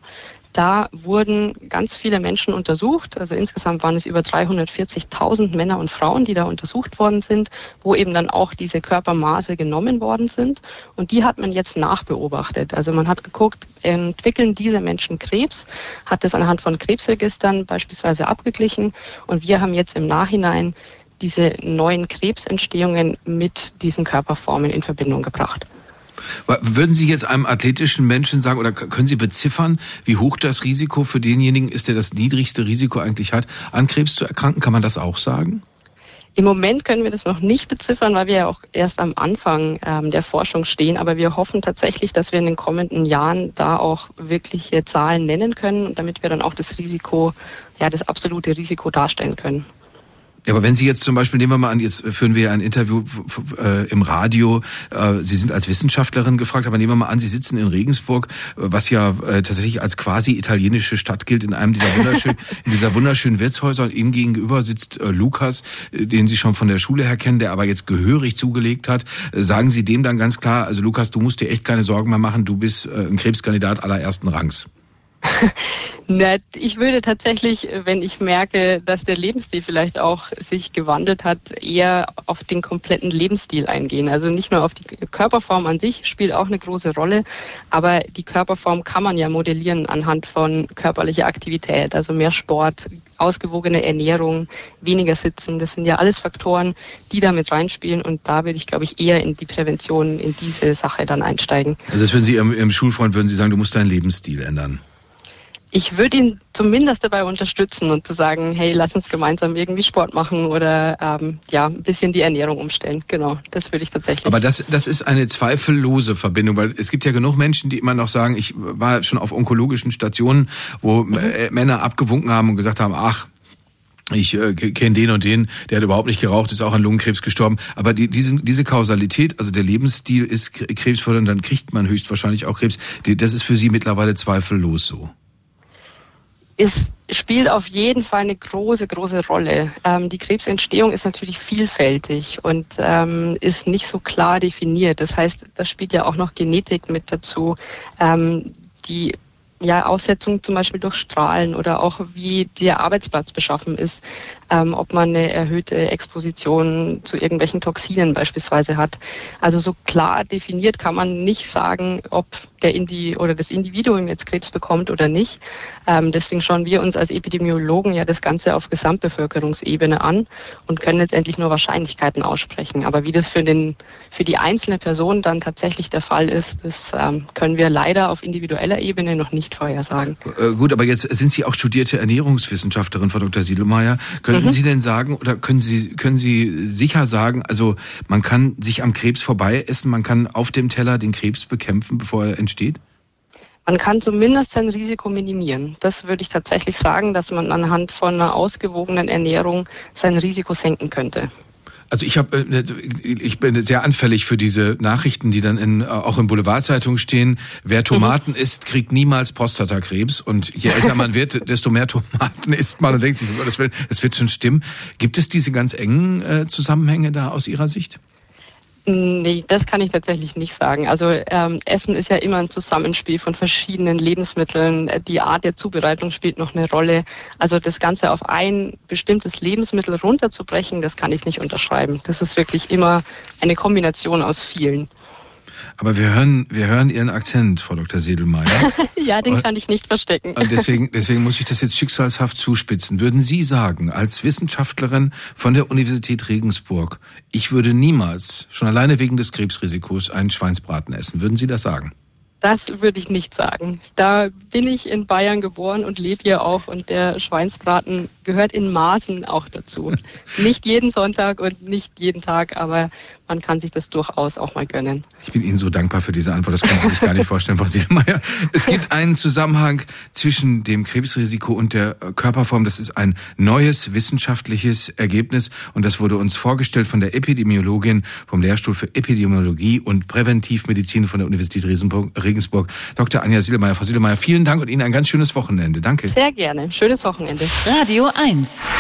Da wurden ganz viele Menschen untersucht. Also insgesamt waren es über 340.000 Männer und Frauen, die da untersucht worden sind, wo eben dann auch diese Körpermaße genommen worden sind. Und die hat man jetzt nachbeobachtet. Also man hat geguckt, entwickeln diese Menschen Krebs, hat das anhand von Krebsregistern beispielsweise abgeglichen. Und wir haben jetzt im Nachhinein diese neuen Krebsentstehungen mit diesen Körperformen in Verbindung gebracht. Würden Sie jetzt einem athletischen Menschen sagen oder können Sie beziffern, wie hoch das Risiko für denjenigen ist, der das niedrigste Risiko eigentlich hat, an Krebs zu erkranken? Kann man das auch sagen? Im Moment können wir das noch nicht beziffern, weil wir ja auch erst am Anfang ähm, der Forschung stehen. Aber wir hoffen tatsächlich, dass wir in den kommenden Jahren da auch wirkliche Zahlen nennen können, damit wir dann auch das Risiko, ja, das absolute Risiko darstellen können. Ja, aber wenn Sie jetzt zum Beispiel, nehmen wir mal an, jetzt führen wir ja ein Interview äh, im Radio, äh, Sie sind als Wissenschaftlerin gefragt, aber nehmen wir mal an, Sie sitzen in Regensburg, äh, was ja äh, tatsächlich als quasi italienische Stadt gilt, in einem dieser wunderschönen, in dieser wunderschönen Wirtshäuser und ihm gegenüber sitzt Lukas, den Sie schon von der Schule her kennen, der aber jetzt gehörig zugelegt hat. Sagen Sie dem dann ganz klar, also Lukas, du musst dir echt keine Sorgen mehr machen, du bist ein Krebskandidat allerersten Rangs. Ich würde tatsächlich, wenn ich merke, dass der Lebensstil vielleicht auch sich gewandelt hat, eher auf den kompletten Lebensstil eingehen. Also nicht nur auf die Körperform an sich spielt auch eine große Rolle, aber die Körperform kann man ja modellieren anhand von körperlicher Aktivität, also mehr Sport, ausgewogene Ernährung, weniger Sitzen. Das sind ja alles Faktoren, die da mit reinspielen und da würde ich, glaube ich, eher in die Prävention, in diese Sache dann einsteigen. Also das würden Sie Ihrem, Ihrem Schulfreund, würden Sie sagen, du musst deinen Lebensstil ändern? Ich würde ihn zumindest dabei unterstützen und zu sagen, hey, lass uns gemeinsam irgendwie Sport machen oder ähm, ja, ein bisschen die Ernährung umstellen. Genau, das würde ich tatsächlich. Aber das, das ist eine zweifellose Verbindung, weil es gibt ja genug Menschen, die immer noch sagen, ich war schon auf onkologischen Stationen, wo mhm. Männer abgewunken haben und gesagt haben, ach, ich äh, kenne den und den, der hat überhaupt nicht geraucht, ist auch an Lungenkrebs gestorben. Aber die, diese, diese Kausalität, also der Lebensstil ist krebsfördernd, dann kriegt man höchstwahrscheinlich auch Krebs. Das ist für Sie mittlerweile zweifellos so es spielt auf jeden Fall eine große, große Rolle. Ähm, die Krebsentstehung ist natürlich vielfältig und ähm, ist nicht so klar definiert. Das heißt, da spielt ja auch noch Genetik mit dazu, ähm, die ja, Aussetzung zum Beispiel durch Strahlen oder auch wie der Arbeitsplatz beschaffen ist, ähm, ob man eine erhöhte Exposition zu irgendwelchen Toxinen beispielsweise hat. Also so klar definiert kann man nicht sagen, ob der Indi oder das Individuum jetzt Krebs bekommt oder nicht. Ähm, deswegen schauen wir uns als Epidemiologen ja das Ganze auf Gesamtbevölkerungsebene an und können letztendlich nur Wahrscheinlichkeiten aussprechen. Aber wie das für, den, für die einzelne Person dann tatsächlich der Fall ist, das ähm, können wir leider auf individueller Ebene noch nicht vorhersagen. Äh, gut, aber jetzt sind Sie auch studierte Ernährungswissenschaftlerin, Frau Dr. Siedelmeier. Könnten mhm. Sie denn sagen oder können Sie, können Sie sicher sagen, also man kann sich am Krebs vorbei essen, man kann auf dem Teller den Krebs bekämpfen, bevor er entsteht? Man kann zumindest sein Risiko minimieren. Das würde ich tatsächlich sagen, dass man anhand von einer ausgewogenen Ernährung sein Risiko senken könnte. Also ich habe, äh, ich bin sehr anfällig für diese Nachrichten, die dann in, äh, auch in Boulevardzeitungen stehen. Wer Tomaten mhm. isst, kriegt niemals Prostatakrebs. Und je älter man wird, desto mehr Tomaten isst man und denkt sich, das wird, das wird schon stimmen. Gibt es diese ganz engen äh, Zusammenhänge da aus Ihrer Sicht? Nee, das kann ich tatsächlich nicht sagen. Also ähm, Essen ist ja immer ein Zusammenspiel von verschiedenen Lebensmitteln. Die Art der Zubereitung spielt noch eine Rolle. Also das Ganze auf ein bestimmtes Lebensmittel runterzubrechen, das kann ich nicht unterschreiben. Das ist wirklich immer eine Kombination aus vielen. Aber wir hören, wir hören Ihren Akzent, Frau Dr. Sedelmeier. ja, den kann ich nicht verstecken. Und deswegen, deswegen muss ich das jetzt schicksalshaft zuspitzen. Würden Sie sagen, als Wissenschaftlerin von der Universität Regensburg, ich würde niemals, schon alleine wegen des Krebsrisikos, einen Schweinsbraten essen? Würden Sie das sagen? Das würde ich nicht sagen. Da bin ich in Bayern geboren und lebe hier auch und der Schweinsbraten gehört in Maßen auch dazu. nicht jeden Sonntag und nicht jeden Tag, aber man kann sich das durchaus auch mal gönnen. Ich bin Ihnen so dankbar für diese Antwort, das können Sie sich gar nicht vorstellen, Frau Siedelmeier. Es gibt einen Zusammenhang zwischen dem Krebsrisiko und der Körperform. Das ist ein neues wissenschaftliches Ergebnis und das wurde uns vorgestellt von der Epidemiologin vom Lehrstuhl für Epidemiologie und Präventivmedizin von der Universität Regensburg, Dr. Anja Siedelmeier. Frau Siedelmeier, vielen Dank und Ihnen ein ganz schönes Wochenende. Danke. Sehr gerne. Schönes Wochenende. Radio 1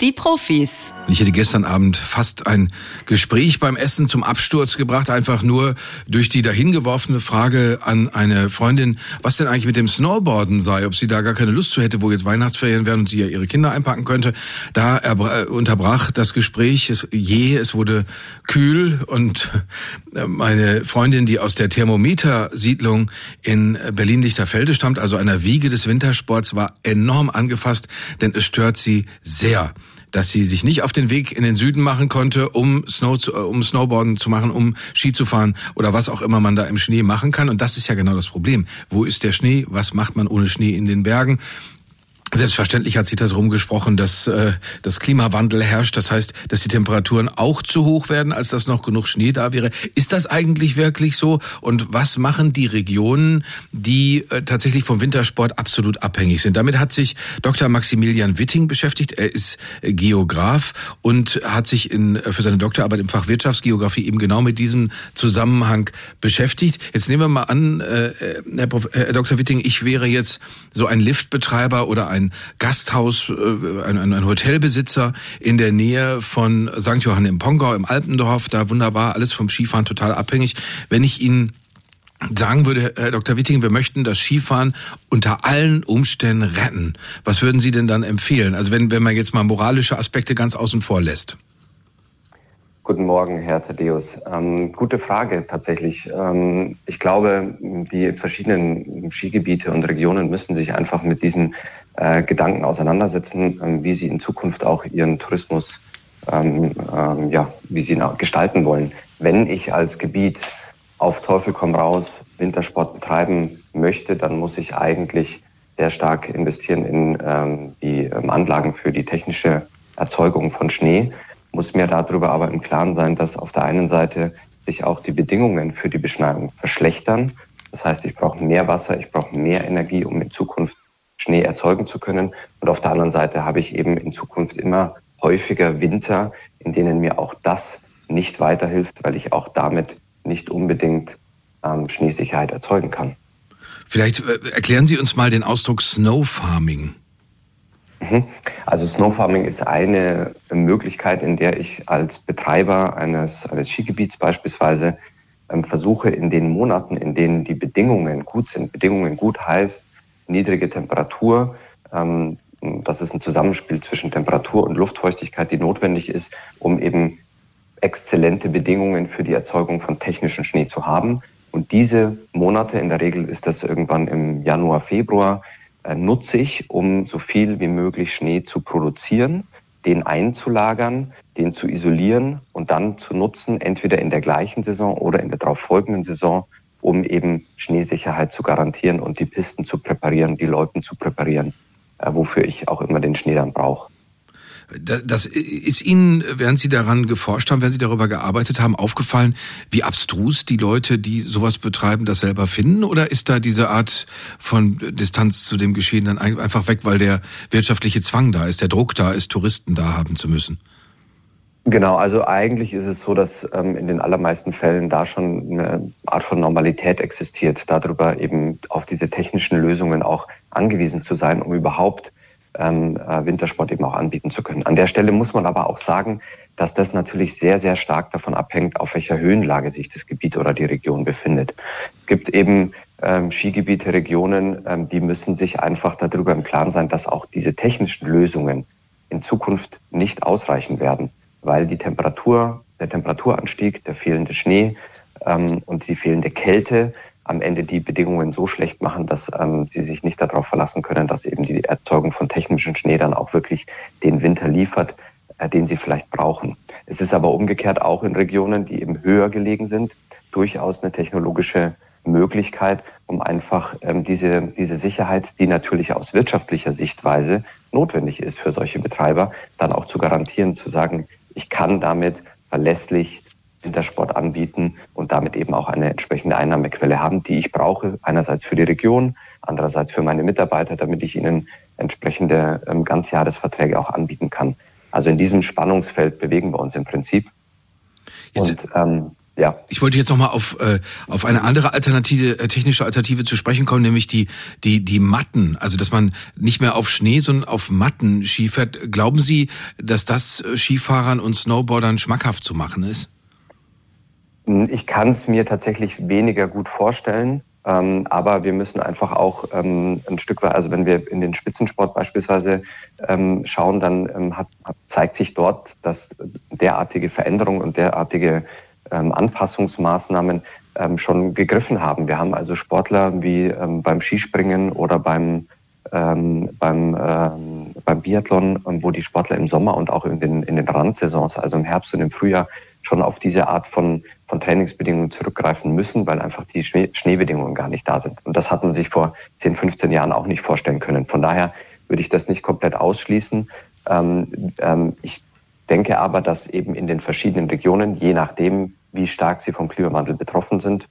Die Profis. Ich hätte gestern Abend fast ein Gespräch beim Essen zum Absturz gebracht, einfach nur durch die dahingeworfene Frage an eine Freundin, was denn eigentlich mit dem Snowboarden sei, ob sie da gar keine Lust zu hätte, wo jetzt Weihnachtsferien wären und sie ja ihre Kinder einpacken könnte. Da unterbrach das Gespräch es je, es wurde kühl und äh, meine Freundin, die aus der Thermometersiedlung in Berlin-Lichterfelde stammt, also einer Wiege des Wintersports, war enorm angefasst, denn es stört sie sehr dass sie sich nicht auf den Weg in den Süden machen konnte, um Snow zu, äh, um Snowboarden zu machen, um Ski zu fahren oder was auch immer man da im Schnee machen kann. Und das ist ja genau das Problem. Wo ist der Schnee? Was macht man ohne Schnee in den Bergen? Selbstverständlich hat sich das rumgesprochen, dass äh, das Klimawandel herrscht. Das heißt, dass die Temperaturen auch zu hoch werden, als dass noch genug Schnee da wäre. Ist das eigentlich wirklich so? Und was machen die Regionen, die äh, tatsächlich vom Wintersport absolut abhängig sind? Damit hat sich Dr. Maximilian Witting beschäftigt. Er ist äh, Geograf und hat sich in, äh, für seine Doktorarbeit im Fach Wirtschaftsgeografie eben genau mit diesem Zusammenhang beschäftigt. Jetzt nehmen wir mal an, äh, Herr, Prof, Herr Dr. Witting, ich wäre jetzt so ein Liftbetreiber oder ein ein Gasthaus, äh, ein, ein Hotelbesitzer in der Nähe von St. Johann im Pongau, im Alpendorf, da wunderbar, alles vom Skifahren total abhängig. Wenn ich Ihnen sagen würde, Herr Dr. Witting, wir möchten das Skifahren unter allen Umständen retten. Was würden Sie denn dann empfehlen? Also wenn, wenn man jetzt mal moralische Aspekte ganz außen vor lässt. Guten Morgen, Herr Thaddeus. Ähm, gute Frage tatsächlich. Ähm, ich glaube, die verschiedenen Skigebiete und Regionen müssen sich einfach mit diesem äh, Gedanken auseinandersetzen, ähm, wie sie in Zukunft auch ihren Tourismus, ähm, ähm, ja, wie sie ihn gestalten wollen. Wenn ich als Gebiet auf Teufel komm raus Wintersport betreiben möchte, dann muss ich eigentlich sehr stark investieren in ähm, die ähm, Anlagen für die technische Erzeugung von Schnee, muss mir darüber aber im Klaren sein, dass auf der einen Seite sich auch die Bedingungen für die Beschneiung verschlechtern. Das heißt, ich brauche mehr Wasser, ich brauche mehr Energie, um in Zukunft Schnee erzeugen zu können. Und auf der anderen Seite habe ich eben in Zukunft immer häufiger Winter, in denen mir auch das nicht weiterhilft, weil ich auch damit nicht unbedingt ähm, Schneesicherheit erzeugen kann. Vielleicht äh, erklären Sie uns mal den Ausdruck Snow Farming. Mhm. Also Snow Farming ist eine Möglichkeit, in der ich als Betreiber eines, eines Skigebiets beispielsweise ähm, versuche, in den Monaten, in denen die Bedingungen gut sind, Bedingungen gut heißt, niedrige Temperatur. Ähm, das ist ein Zusammenspiel zwischen Temperatur und Luftfeuchtigkeit, die notwendig ist, um eben exzellente Bedingungen für die Erzeugung von technischem Schnee zu haben. Und diese Monate, in der Regel ist das irgendwann im Januar, Februar, äh, nutze ich, um so viel wie möglich Schnee zu produzieren, den einzulagern, den zu isolieren und dann zu nutzen, entweder in der gleichen Saison oder in der darauf folgenden Saison, um eben Schneesicherheit zu garantieren und die Pisten zu präparieren, die Loipen zu präparieren, äh, wofür ich auch immer den Schnee dann brauche. Das ist Ihnen, während Sie daran geforscht haben, während Sie darüber gearbeitet haben, aufgefallen, wie abstrus die Leute, die sowas betreiben, das selber finden? Oder ist da diese Art von Distanz zu dem Geschehen dann einfach weg, weil der wirtschaftliche Zwang da ist, der Druck da ist, Touristen da haben zu müssen? Genau, also eigentlich ist es so, dass ähm, in den allermeisten Fällen da schon eine Art von Normalität existiert, darüber eben auf diese technischen Lösungen auch angewiesen zu sein, um überhaupt ähm, äh, Wintersport eben auch anbieten zu können. An der Stelle muss man aber auch sagen, dass das natürlich sehr, sehr stark davon abhängt, auf welcher Höhenlage sich das Gebiet oder die Region befindet. Es gibt eben ähm, Skigebiete, Regionen, ähm, die müssen sich einfach darüber im Klaren sein, dass auch diese technischen Lösungen in Zukunft nicht ausreichen werden weil die Temperatur, der Temperaturanstieg, der fehlende Schnee ähm, und die fehlende Kälte am Ende die Bedingungen so schlecht machen, dass ähm, sie sich nicht darauf verlassen können, dass eben die Erzeugung von technischem Schnee dann auch wirklich den Winter liefert, äh, den sie vielleicht brauchen. Es ist aber umgekehrt auch in Regionen, die eben höher gelegen sind, durchaus eine technologische Möglichkeit, um einfach ähm, diese, diese Sicherheit, die natürlich aus wirtschaftlicher Sichtweise notwendig ist für solche Betreiber, dann auch zu garantieren, zu sagen, ich kann damit verlässlich Wintersport anbieten und damit eben auch eine entsprechende Einnahmequelle haben, die ich brauche, einerseits für die Region, andererseits für meine Mitarbeiter, damit ich ihnen entsprechende ähm, Ganzjahresverträge auch anbieten kann. Also in diesem Spannungsfeld bewegen wir uns im Prinzip. Jetzt, und ähm, Ja. Ich wollte jetzt noch mal auf äh, auf eine andere alternative äh, technische Alternative zu sprechen kommen, nämlich die die die Matten, also dass man nicht mehr auf Schnee, sondern auf Matten Ski fährt. Glauben Sie, dass das äh, Skifahrern und Snowboardern schmackhaft zu machen ist? Hm, ich kann es mir tatsächlich weniger gut vorstellen. Ähm, aber wir müssen einfach auch ähm, ein Stück weit, also wenn wir in den Spitzensport beispielsweise ähm, schauen, dann ähm, hat, zeigt sich dort, dass derartige Veränderungen und derartige Anpassungsmaßnahmen ähm, schon gegriffen haben. Wir haben also Sportler wie ähm, beim Skispringen oder beim ähm, beim, ähm, beim Biathlon, ähm, wo die Sportler im Sommer und auch in den, in den Randsaisons, also im Herbst und im Frühjahr, schon auf diese Art von, von Trainingsbedingungen zurückgreifen müssen, weil einfach die Schnee, Schneebedingungen gar nicht da sind. Und das hat man sich vor 10, 15 Jahren auch nicht vorstellen können. Von daher würde ich das nicht komplett ausschließen. Ähm, ähm, ich denke aber, dass eben in den verschiedenen Regionen, je nachdem, wie stark sie vom Klimawandel betroffen sind,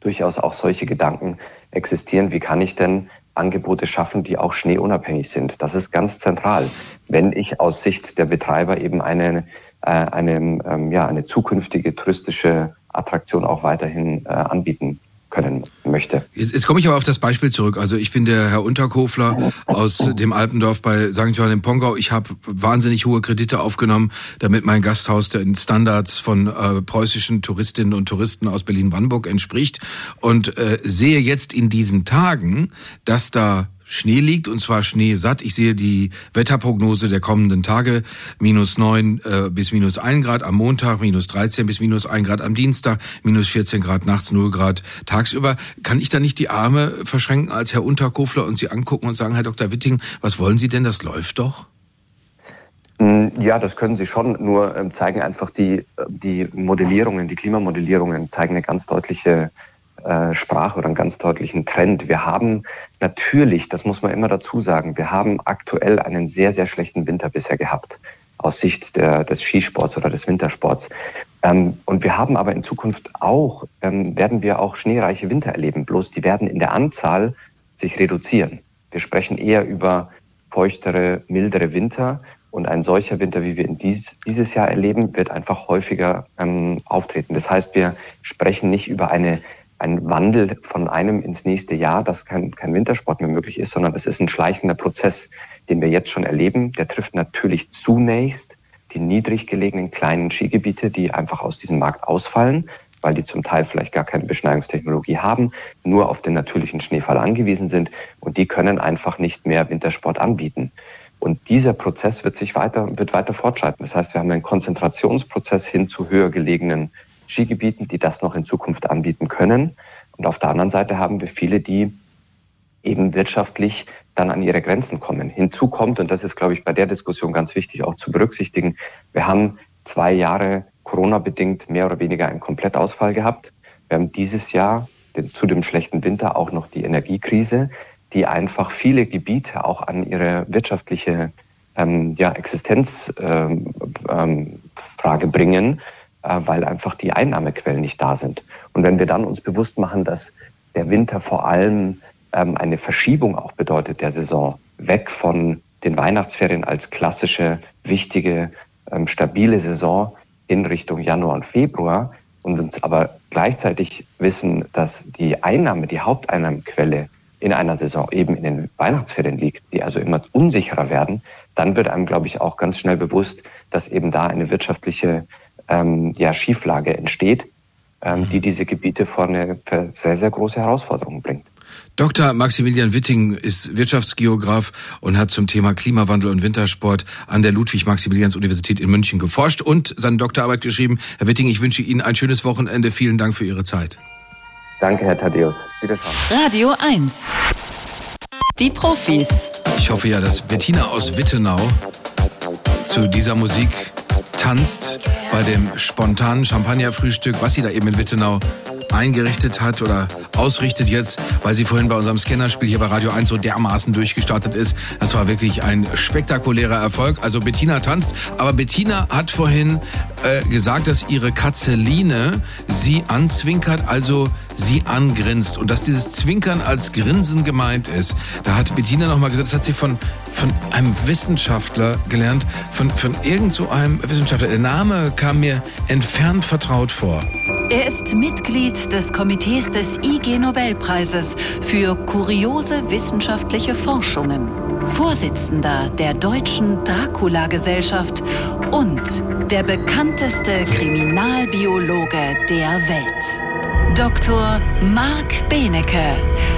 durchaus auch solche Gedanken existieren. Wie kann ich denn Angebote schaffen, die auch schneeunabhängig sind? Das ist ganz zentral. Wenn ich aus Sicht der Betreiber eben eine, äh, eine, ähm, ja, eine zukünftige touristische Attraktion auch weiterhin äh, anbieten können möchte. Jetzt, jetzt komme ich aber auf das Beispiel zurück. Also ich bin der Herr Unterkofler aus dem Alpendorf bei St. Johann im Pongau. Ich habe wahnsinnig hohe Kredite aufgenommen, damit mein Gasthaus den Standards von äh, preußischen Touristinnen und Touristen aus Berlin-Brandenburg entspricht und äh, sehe jetzt in diesen Tagen, dass da Schnee liegt und zwar schneesatt. Ich sehe die Wetterprognose der kommenden Tage. Minus neun äh, bis minus ein Grad am Montag, minus 13 bis minus ein Grad am Dienstag, minus 14 Grad nachts, null Grad tagsüber. Kann ich da nicht die Arme verschränken als Herr Unterkofler und Sie angucken und sagen, Herr Dr. Witting, was wollen Sie denn? Das läuft doch? Mm, ja, das können Sie schon, nur ähm, zeigen einfach die, die Modellierungen, die Klimamodellierungen zeigen eine ganz deutliche äh, Sprache oder einen ganz deutlichen Trend. Wir haben natürlich, das muss man immer dazu sagen, wir haben aktuell einen sehr, sehr schlechten Winter bisher gehabt aus Sicht der, des Skisports oder des Wintersports. Ähm, und wir haben aber in Zukunft auch, ähm, werden wir auch schneereiche Winter erleben, bloß die werden in der Anzahl sich reduzieren. Wir sprechen eher über feuchtere, mildere Winter. Und ein solcher Winter, wie wir ihn dies, dieses Jahr erleben, wird einfach häufiger ähm, auftreten. Das heißt, wir sprechen nicht über eine ein Wandel von einem ins nächste Jahr, dass kein, kein Wintersport mehr möglich ist, sondern es ist ein schleichender Prozess, den wir jetzt schon erleben. Der trifft natürlich zunächst die niedrig gelegenen kleinen Skigebiete, die einfach aus diesem Markt ausfallen, weil die zum Teil vielleicht gar keine Beschneiungstechnologie haben, nur auf den natürlichen Schneefall angewiesen sind und die können einfach nicht mehr Wintersport anbieten. Und dieser Prozess wird sich weiter, wird weiter fortschreiten. Das heißt, wir haben einen Konzentrationsprozess hin zu höher gelegenen Skigebieten, die das noch in Zukunft anbieten können. Und auf der anderen Seite haben wir viele, die eben wirtschaftlich dann an ihre Grenzen kommen. Hinzu kommt, und das ist, glaube ich, bei der Diskussion ganz wichtig auch zu berücksichtigen, wir haben zwei Jahre Corona-bedingt mehr oder weniger einen Komplettausfall gehabt. Wir haben dieses Jahr zu dem schlechten Winter auch noch die Energiekrise, die einfach viele Gebiete auch an ihre wirtschaftliche ähm, ja, Existenzfrage ähm, ähm, bringen weil einfach die Einnahmequellen nicht da sind. Und wenn wir dann uns bewusst machen, dass der Winter vor allem ähm, eine Verschiebung auch bedeutet der Saison, weg von den Weihnachtsferien als klassische, wichtige, ähm, stabile Saison in Richtung Januar und Februar und uns aber gleichzeitig wissen, dass die Einnahme, die Haupteinnahmequelle in einer Saison eben in den Weihnachtsferien liegt, die also immer unsicherer werden, dann wird einem, glaube ich, auch ganz schnell bewusst, dass eben da eine wirtschaftliche ähm, ja, Schieflage entsteht, ähm, die diese Gebiete vor eine sehr, sehr große Herausforderung bringt. Dr. Maximilian Witting ist Wirtschaftsgeograf und hat zum Thema Klimawandel und Wintersport an der Ludwig-Maximilians-Universität in München geforscht und seine Doktorarbeit geschrieben. Herr Witting, ich wünsche Ihnen ein schönes Wochenende. Vielen Dank für Ihre Zeit. Danke, Herr Thaddeus. Wiederschauen. Radio 1. Die Profis. Ich hoffe ja, dass Bettina aus Wittenau zu dieser Musik tanzt bei dem spontanen Champagnerfrühstück, was sie da eben in Wittenau eingerichtet hat oder ausrichtet jetzt, weil sie vorhin bei unserem Scannerspiel hier bei Radio 1 so dermaßen durchgestartet ist. Das war wirklich ein spektakulärer Erfolg. Also Bettina tanzt, aber Bettina hat vorhin äh, gesagt, dass ihre Katze Line sie anzwinkert, also sie angrinst. Und dass dieses Zwinkern als Grinsen gemeint ist. Da hat Bettina nochmal gesagt, das hat sie von, von einem Wissenschaftler gelernt, von, von irgend so einem Wissenschaftler. Der Name kam mir entfernt vertraut vor. Er ist Mitglied des Komitees des IG Nobelpreises für kuriose wissenschaftliche Forschungen, Vorsitzender der Deutschen Dracula-Gesellschaft und der bekannteste Kriminalbiologe der Welt. Dr. Marc Benecke,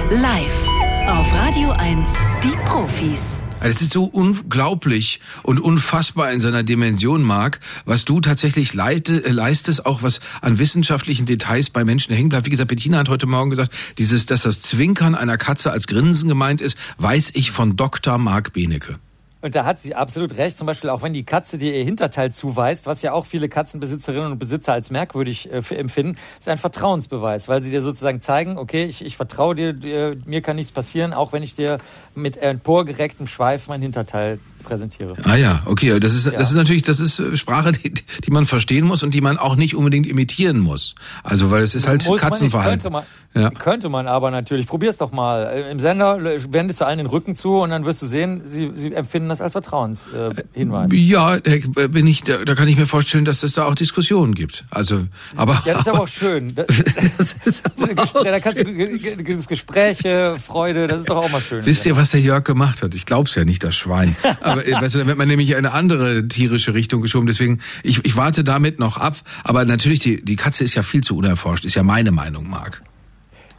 live auf Radio 1, die Profis. Also es ist so unglaublich und unfassbar in seiner Dimension, Marc, was du tatsächlich äh, leistest, auch was an wissenschaftlichen Details bei Menschen hängen bleibt. Wie gesagt, Bettina hat heute Morgen gesagt, dieses, dass das Zwinkern einer Katze als Grinsen gemeint ist, weiß ich von Dr. Marc Benecke. Und da hat sie absolut recht. Zum Beispiel auch wenn die Katze dir ihr Hinterteil zuweist, was ja auch viele Katzenbesitzerinnen und Besitzer als merkwürdig äh, empfinden, ist ein Vertrauensbeweis, weil sie dir sozusagen zeigen, okay, ich, ich vertraue dir, dir, mir kann nichts passieren, auch wenn ich dir mit emporgerecktem Schweif mein Hinterteil präsentiere. Ah ja, okay, das ist ja. das ist natürlich, das ist äh, Sprache, die, die man verstehen muss und die man auch nicht unbedingt imitieren muss. Also weil es ist halt muss Katzenverhalten. Man nicht, könnte, man, ja. könnte man aber natürlich. Probier's doch mal. Äh, Im Sender wendest du allen den Rücken zu und dann wirst du sehen, sie, sie empfinden das als Vertrauenshinweis. Äh, ja, da bin ich, da, da kann ich mir vorstellen, dass es da auch Diskussionen gibt. Also, aber ja, das ist aber auch schön. Das, das ist aber auch ja, da kannst du Gespräche, Freude, das ist doch auch mal schön. Wisst ihr, was der Jörg gemacht hat? Ich glaub's ja nicht, das Schwein. Aber weißt du, da wird man nämlich in eine andere tierische Richtung geschoben. Deswegen, ich, ich warte damit noch ab. Aber natürlich, die, die Katze ist ja viel zu unerforscht, ist ja meine Meinung, Marc.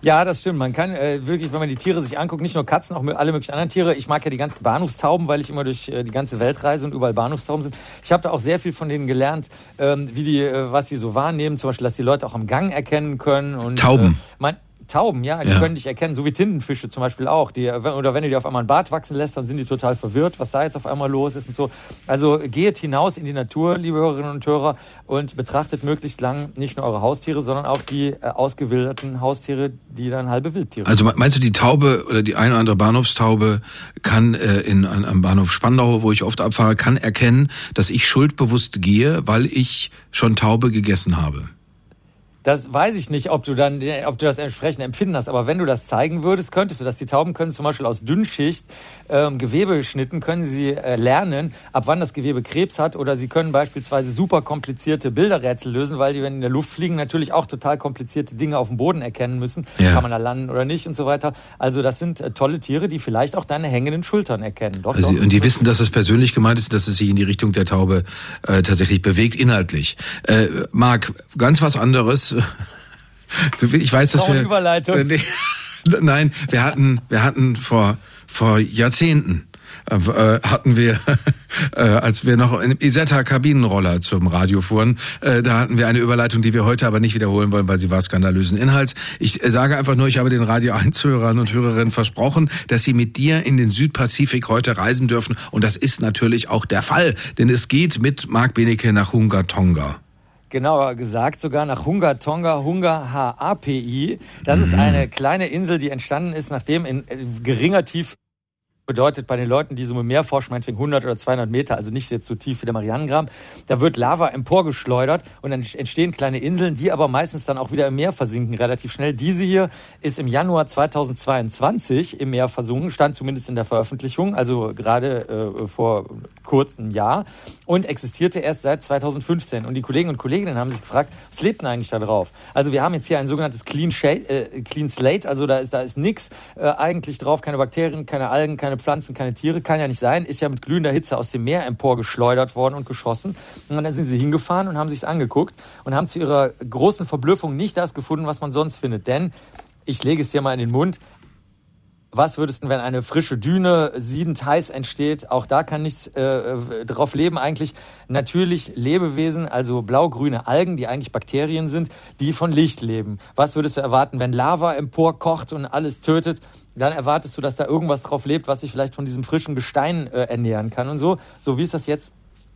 Ja, das stimmt. Man kann äh, wirklich, wenn man die Tiere sich anguckt, nicht nur Katzen, auch alle möglichen anderen Tiere. Ich mag ja die ganzen Bahnhofstauben, weil ich immer durch äh, die ganze Welt reise und überall Bahnhofstauben sind. Ich habe da auch sehr viel von denen gelernt, ähm, wie die, äh, was sie so wahrnehmen. Zum Beispiel, dass die Leute auch am Gang erkennen können. Und, Tauben. Äh, man, Tauben, ja, die ja. können dich erkennen, so wie Tintenfische zum Beispiel auch. Die, oder wenn du dir auf einmal ein Bart wachsen lässt, dann sind die total verwirrt, was da jetzt auf einmal los ist und so. Also geht hinaus in die Natur, liebe Hörerinnen und Hörer, und betrachtet möglichst lang nicht nur eure Haustiere, sondern auch die äh, ausgewilderten Haustiere, die dann halbe Wildtiere sind. Also meinst du, die Taube oder die eine oder andere Bahnhofstaube kann äh, in, an, am Bahnhof Spandau, wo ich oft abfahre, kann erkennen, dass ich schuldbewusst gehe, weil ich schon Taube gegessen habe? Das weiß ich nicht, ob du dann, ob du das entsprechend empfinden hast. Aber wenn du das zeigen würdest, könntest du das. Die Tauben können zum Beispiel aus Dünnschicht ähm, Gewebe geschnitten, können sie äh, lernen, ab wann das Gewebe Krebs hat. Oder sie können beispielsweise super komplizierte Bilderrätsel lösen, weil die, wenn in der Luft fliegen, natürlich auch total komplizierte Dinge auf dem Boden erkennen müssen. Ja. Kann man da landen oder nicht und so weiter. Also das sind äh, tolle Tiere, die vielleicht auch deine hängenden Schultern erkennen. Doch, also, doch. Und die wissen, dass es persönlich gemeint ist, dass es sich in die Richtung der Taube äh, tatsächlich bewegt, inhaltlich. Äh, Marc, ganz was anderes. Ich weiß, dass wir. Überleitung. Nein, wir hatten, wir hatten vor, vor Jahrzehnten äh, hatten wir, äh, als wir noch in Isetta Kabinenroller zum Radio fuhren, äh, da hatten wir eine Überleitung, die wir heute aber nicht wiederholen wollen, weil sie war skandalösen Inhalts. Ich äh, sage einfach nur, ich habe den Radio 1 Hörern und Hörerinnen versprochen, dass sie mit dir in den Südpazifik heute reisen dürfen und das ist natürlich auch der Fall, denn es geht mit Marc Benecke nach Hunga Tonga genauer gesagt sogar nach Hunga Tonga, Hunga HAPI. Das mhm. ist eine kleine Insel, die entstanden ist, nachdem in äh, geringer Tiefe bedeutet bei den Leuten, die so im Meer forschen, meinetwegen 100 oder 200 Meter, also nicht jetzt so tief wie der Marianengraben, da wird Lava emporgeschleudert und dann entstehen kleine Inseln, die aber meistens dann auch wieder im Meer versinken, relativ schnell. Diese hier ist im Januar 2022 im Meer versunken, stand zumindest in der Veröffentlichung, also gerade äh, vor kurzem Jahr und existierte erst seit 2015. Und die Kollegen und Kolleginnen haben sich gefragt, was lebt denn eigentlich da drauf? Also wir haben jetzt hier ein sogenanntes Clean, Shade, äh, Clean Slate, also da ist, da ist nichts äh, eigentlich drauf, keine Bakterien, keine Algen, keine Pflanzen, keine Tiere, kann ja nicht sein, ist ja mit glühender Hitze aus dem Meer emporgeschleudert worden und geschossen. Und dann sind sie hingefahren und haben sich angeguckt und haben zu ihrer großen Verblüffung nicht das gefunden, was man sonst findet. Denn ich lege es dir mal in den Mund. Was würdest du, wenn eine frische Düne siedend heiß entsteht? Auch da kann nichts äh, drauf leben eigentlich. Natürlich Lebewesen, also blaugrüne Algen, die eigentlich Bakterien sind, die von Licht leben. Was würdest du erwarten, wenn Lava emporkocht und alles tötet? dann erwartest du, dass da irgendwas drauf lebt, was sich vielleicht von diesem frischen Gestein äh, ernähren kann und so. So wie ist das jetzt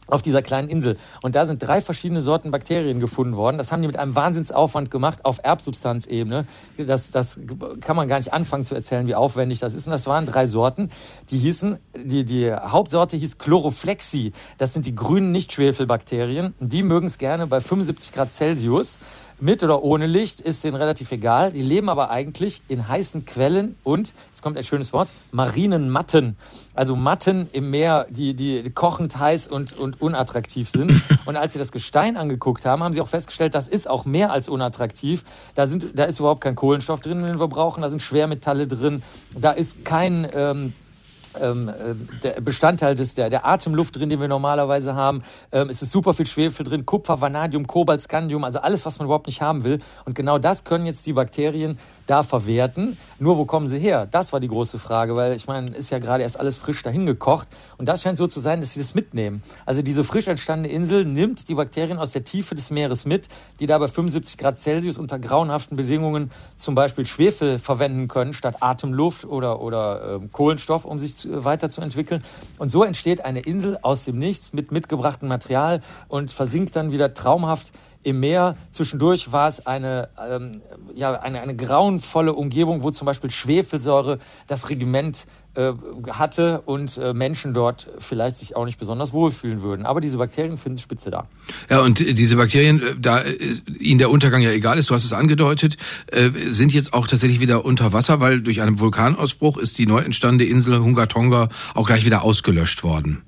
auf dieser kleinen Insel. Und da sind drei verschiedene Sorten Bakterien gefunden worden. Das haben die mit einem Wahnsinnsaufwand gemacht auf Erbsubstanzebene. Das, das kann man gar nicht anfangen zu erzählen, wie aufwendig das ist. Und das waren drei Sorten. Die hießen, die, die Hauptsorte hieß Chloroflexi. Das sind die grünen Nichtschwefelbakterien. Die mögen es gerne bei 75 Grad Celsius. Mit oder ohne Licht ist denen relativ egal. Die leben aber eigentlich in heißen Quellen und, jetzt kommt ein schönes Wort, marinen Matten. Also Matten im Meer, die, die kochend heiß und, und unattraktiv sind. Und als sie das Gestein angeguckt haben, haben sie auch festgestellt, das ist auch mehr als unattraktiv. Da, sind, da ist überhaupt kein Kohlenstoff drin, den wir brauchen. Da sind Schwermetalle drin. Da ist kein ähm, ähm, äh, der Bestandteil des, der, der Atemluft drin, den wir normalerweise haben. Ähm, es ist super viel Schwefel drin, Kupfer, Vanadium, Kobalt, Scandium, also alles, was man überhaupt nicht haben will. Und genau das können jetzt die Bakterien da verwerten. Nur wo kommen sie her? Das war die große Frage, weil ich meine, ist ja gerade erst alles frisch dahin gekocht. Und das scheint so zu sein, dass sie das mitnehmen. Also diese frisch entstandene Insel nimmt die Bakterien aus der Tiefe des Meeres mit, die da bei 75 Grad Celsius unter grauenhaften Bedingungen zum Beispiel Schwefel verwenden können, statt Atemluft oder, oder äh, Kohlenstoff, um sich zu, äh, weiterzuentwickeln. Und so entsteht eine Insel aus dem Nichts mit mitgebrachtem Material und versinkt dann wieder traumhaft im Meer. Zwischendurch war es eine, ähm, ja, eine, eine grauenvolle Umgebung, wo zum Beispiel Schwefelsäure das Regiment hatte und äh, Menschen dort vielleicht sich auch nicht besonders wohlfühlen würden. Aber diese Bakterien finden Spitze da. Ja, und diese Bakterien, äh, da ihnen der Untergang ja egal ist, du hast es angedeutet, sind jetzt auch tatsächlich wieder unter Wasser, weil durch einen Vulkanausbruch ist die neu entstandene Insel Hunga Tonga auch gleich wieder ausgelöscht worden.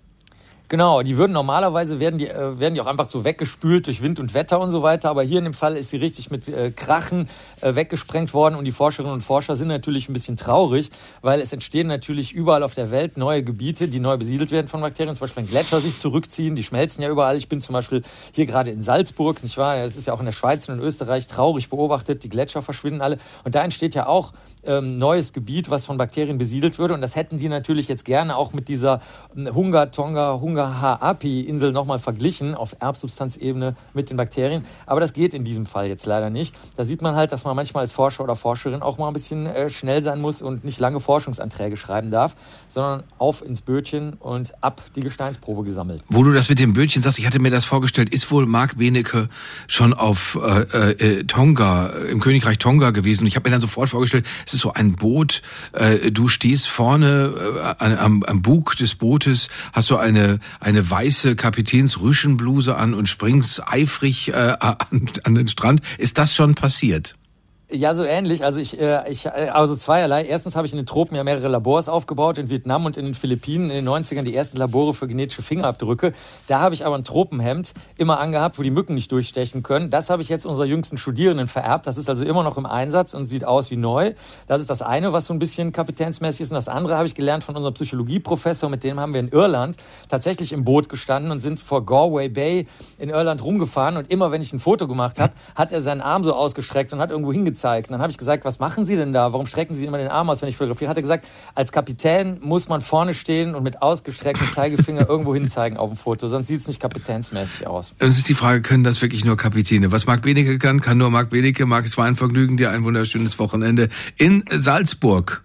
Genau, die würden normalerweise werden die, äh, werden die auch einfach so weggespült durch Wind und Wetter und so weiter. Aber hier in dem Fall ist sie richtig mit äh, Krachen äh, weggesprengt worden. Und die Forscherinnen und Forscher sind natürlich ein bisschen traurig, weil es entstehen natürlich überall auf der Welt neue Gebiete, die neu besiedelt werden von Bakterien. Zum Beispiel wenn Gletscher sich zurückziehen, die schmelzen ja überall. Ich bin zum Beispiel hier gerade in Salzburg, nicht wahr? Das ist ja auch in der Schweiz und in Österreich traurig beobachtet. Die Gletscher verschwinden alle. Und da entsteht ja auch ähm, neues Gebiet, was von Bakterien besiedelt würde. Und das hätten die natürlich jetzt gerne auch mit dieser ähm, Hunga Tonga Hunga Haapi Insel nochmal verglichen auf Erbsubstanzebene mit den Bakterien. Aber das geht in diesem Fall jetzt leider nicht. Da sieht man halt, dass man manchmal als Forscher oder Forscherin auch mal ein bisschen äh, schnell sein muss und nicht lange Forschungsanträge schreiben darf, sondern auf ins Bötchen und ab die Gesteinsprobe gesammelt. Wo du das mit dem Bötchen sagst, ich hatte mir das vorgestellt, ist wohl Marc Benecke schon auf äh, äh, Tonga, im Königreich Tonga gewesen. Und ich habe mir dann sofort vorgestellt, es ist so ein Boot, äh, du stehst vorne äh, am, am Bug des Bootes, hast so eine, eine weiße Kapitänsrüschenbluse an und springst eifrig äh, an, an den Strand. Ist das schon passiert? Ja, so ähnlich. Also ich, äh, ich äh, also zweierlei. Erstens habe ich in den Tropen ja mehrere Labors aufgebaut, in Vietnam und in den Philippinen in den 90ern die ersten Labore für genetische Fingerabdrücke. Da habe ich aber ein Tropenhemd immer angehabt, wo die Mücken nicht durchstechen können. Das habe ich jetzt unserer jüngsten Studierenden vererbt. Das ist also immer noch im Einsatz und sieht aus wie neu. Das ist das eine, was so ein bisschen kapitänsmäßig ist. Und das andere habe ich gelernt von unserem Psychologieprofessor, mit dem haben wir in Irland tatsächlich im Boot gestanden und sind vor Galway Bay in Irland rumgefahren. Und immer wenn ich ein Foto gemacht habe, hat er seinen Arm so ausgestreckt und hat irgendwo hingezeigt gezeigt. Und dann habe ich gesagt, was machen Sie denn da? Warum strecken Sie immer den Arm aus, wenn ich fotografiere? Hat er gesagt, als Kapitän muss man vorne stehen und mit ausgestrecktem Zeigefinger irgendwo hinzeigen auf dem Foto, sonst sieht es nicht kapitänsmäßig aus. Es ist die Frage, können das wirklich nur Kapitäne? Was Marc Benecke kann, kann nur Marc Benecke. Marc, es war ein Vergnügen, dir ein wunderschönes Wochenende in Salzburg.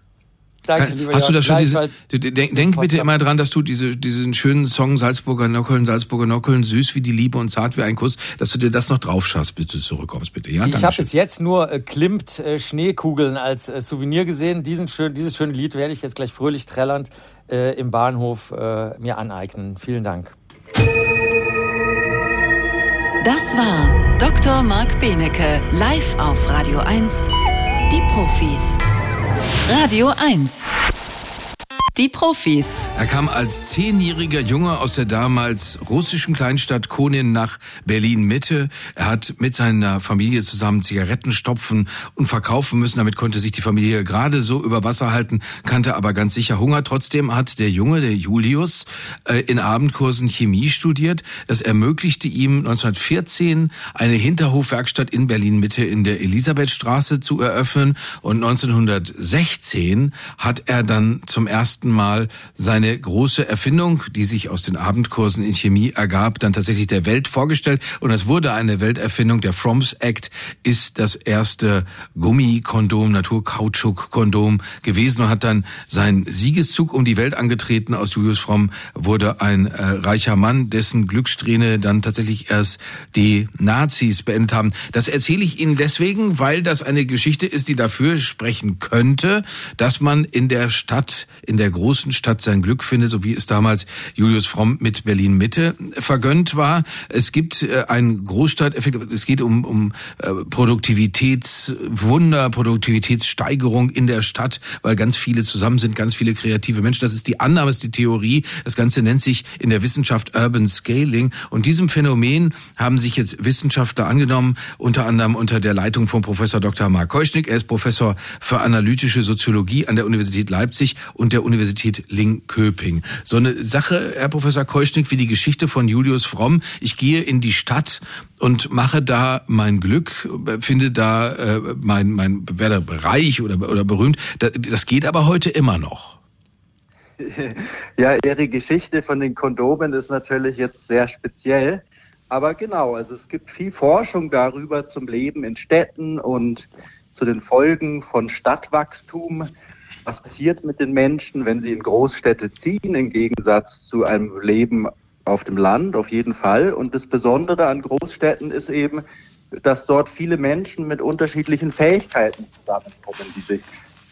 Danke, lieber Hast du das schon diese, denk, denk bitte immer dran, dass du diese, diesen schönen Song Salzburger Nockeln, Salzburger Nockeln, süß wie die Liebe und zart wie ein Kuss, dass du dir das noch drauf schaffst, bis du zurückkommst, bitte. Ja, ich habe bis jetzt nur äh, Klimt äh, Schneekugeln als äh, Souvenir gesehen. Diesen schön, dieses schöne Lied werde ich jetzt gleich fröhlich trällernd äh, im Bahnhof äh, mir aneignen. Vielen Dank. Das war Dr. Marc Benecke, live auf Radio 1, die Profis. Radio 1. Die Profis. Er kam als zehnjähriger Junge aus der damals russischen Kleinstadt Konin nach Berlin Mitte. Er hat mit seiner Familie zusammen Zigaretten stopfen und verkaufen müssen. Damit konnte sich die Familie gerade so über Wasser halten, kannte aber ganz sicher Hunger. Trotzdem hat der Junge, der Julius, äh, in Abendkursen Chemie studiert. Das ermöglichte ihm 1914 eine Hinterhofwerkstatt in Berlin Mitte in der Elisabethstraße zu eröffnen. Und 1916 hat er dann zum ersten ersten Mal seine große Erfindung, die sich aus den Abendkursen in Chemie ergab, dann tatsächlich der Welt vorgestellt. Und es wurde eine Welterfindung. Der Froms Act ist das erste Gummikondom, Naturkautschuk-Kondom gewesen und hat dann seinen Siegeszug um die Welt angetreten. Aus Julius Fromm wurde ein äh, reicher Mann, dessen Glückssträhne dann tatsächlich erst die Nazis beendet haben. Das erzähle ich Ihnen deswegen, weil das eine Geschichte ist, die dafür sprechen könnte, dass man in der Stadt, in der großen Stadt sein Glück findet, so wie es damals Julius Fromm mit Berlin Mitte vergönnt war. Es gibt äh, einen Großstadteffekt. Es geht um, um äh, Produktivitätswunder, Produktivitätssteigerung in der Stadt, weil ganz viele zusammen sind, ganz viele kreative Menschen. Das ist die Annahme, ist die Theorie. Das Ganze nennt sich in der Wissenschaft Urban Scaling. Und diesem Phänomen haben sich jetzt Wissenschaftler angenommen, unter anderem unter der Leitung von Professor Dr. Mark Keuschnick. Er ist Professor für analytische Soziologie an der Universität Leipzig und der Universität Linköping. So eine Sache, Herr Professor Keuschnick, wie die Geschichte von Julius Fromm. Ich gehe in die Stadt und mache da mein Glück, finde da äh, mein, mein werde reich oder, oder berühmt. Das geht aber heute immer noch. Ja, Ihre Geschichte von den Kondomen ist natürlich jetzt sehr speziell. Aber genau, also es gibt viel Forschung darüber zum Leben in Städten und zu den Folgen von Stadtwachstum. Was passiert mit den Menschen, wenn sie in Großstädte ziehen, im Gegensatz zu einem Leben auf dem Land, auf jeden Fall. Und das Besondere an Großstädten ist eben, dass dort viele Menschen mit unterschiedlichen Fähigkeiten zusammenkommen, die sich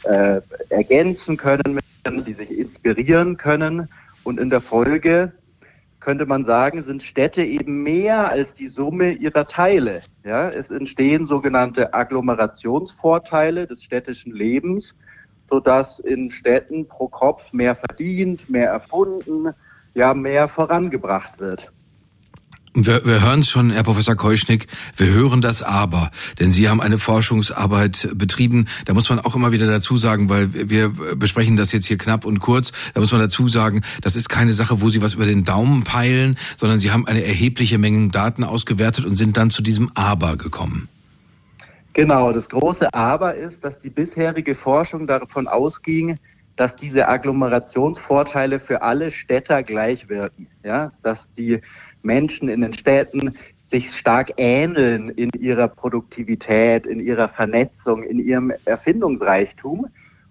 äh, ergänzen können, die sich inspirieren können. Und in der Folge könnte man sagen, sind Städte eben mehr als die Summe ihrer Teile. Ja, es entstehen sogenannte Agglomerationsvorteile des städtischen Lebens, sodass in Städten pro Kopf mehr verdient, mehr erfunden, ja, mehr vorangebracht wird. Wir, wir hören es schon, Herr Professor Keuschnick, wir hören das aber, denn Sie haben eine Forschungsarbeit betrieben. Da muss man auch immer wieder dazu sagen, weil wir besprechen das jetzt hier knapp und kurz, da muss man dazu sagen, das ist keine Sache, wo Sie was über den Daumen peilen, sondern Sie haben eine erhebliche Menge Daten ausgewertet und sind dann zu diesem Aber gekommen. Genau, das große Aber ist, dass die bisherige Forschung davon ausging, dass diese Agglomerationsvorteile für alle Städter gleich wirken. Ja, dass die Menschen in den Städten sich stark ähneln in ihrer Produktivität, in ihrer Vernetzung, in ihrem Erfindungsreichtum.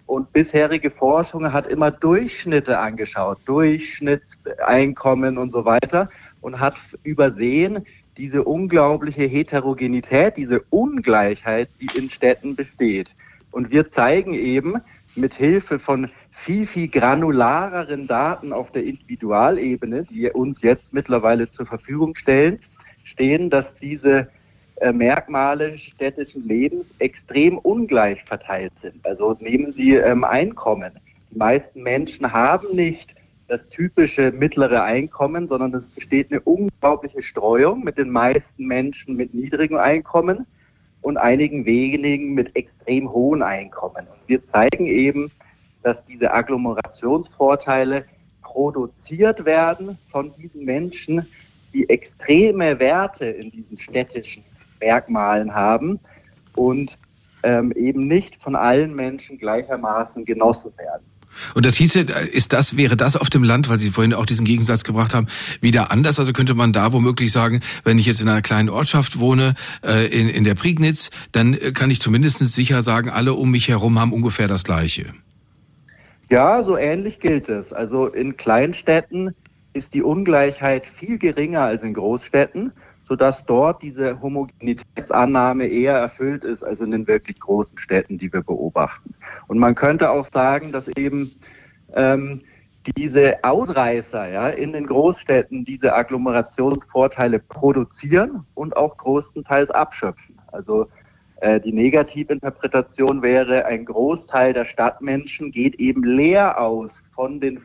Und bisherige Forschung hat immer Durchschnitte angeschaut, Durchschnittseinkommen und so weiter und hat übersehen diese unglaubliche Heterogenität, diese Ungleichheit, die in Städten besteht. Und wir zeigen eben mit Hilfe von viel, viel granulareren Daten auf der Individualebene, die uns jetzt mittlerweile zur Verfügung stellen, stehen, dass diese äh, Merkmale städtischen Lebens extrem ungleich verteilt sind. Also nehmen Sie ähm, Einkommen. Die meisten Menschen haben nicht das typische mittlere Einkommen, sondern es besteht eine unglaubliche Streuung mit den meisten Menschen mit niedrigem Einkommen und einigen wenigen mit extrem hohen Einkommen. Und wir zeigen eben, dass diese Agglomerationsvorteile produziert werden von diesen Menschen, die extreme Werte in diesen städtischen Merkmalen haben und ähm, eben nicht von allen Menschen gleichermaßen genossen werden. Und das hieße, ist das, wäre das auf dem Land, weil Sie vorhin auch diesen Gegensatz gebracht haben, wieder anders? Also könnte man da womöglich sagen, wenn ich jetzt in einer kleinen Ortschaft wohne, äh, in, in der Prignitz, dann äh, kann ich zumindest sicher sagen, alle um mich herum haben ungefähr das Gleiche. Ja, so ähnlich gilt es. Also in Kleinstädten ist die Ungleichheit viel geringer als in Großstädten, sodass dort diese Homogenitätsannahme eher erfüllt ist als in den wirklich großen Städten, die wir beobachten. Und man könnte auch sagen, dass eben ähm, diese Ausreißer ja, in den Großstädten diese Agglomerationsvorteile produzieren und auch größtenteils abschöpfen. Also äh, die Negativinterpretation wäre, ein Großteil der Stadtmenschen geht eben leer aus von den,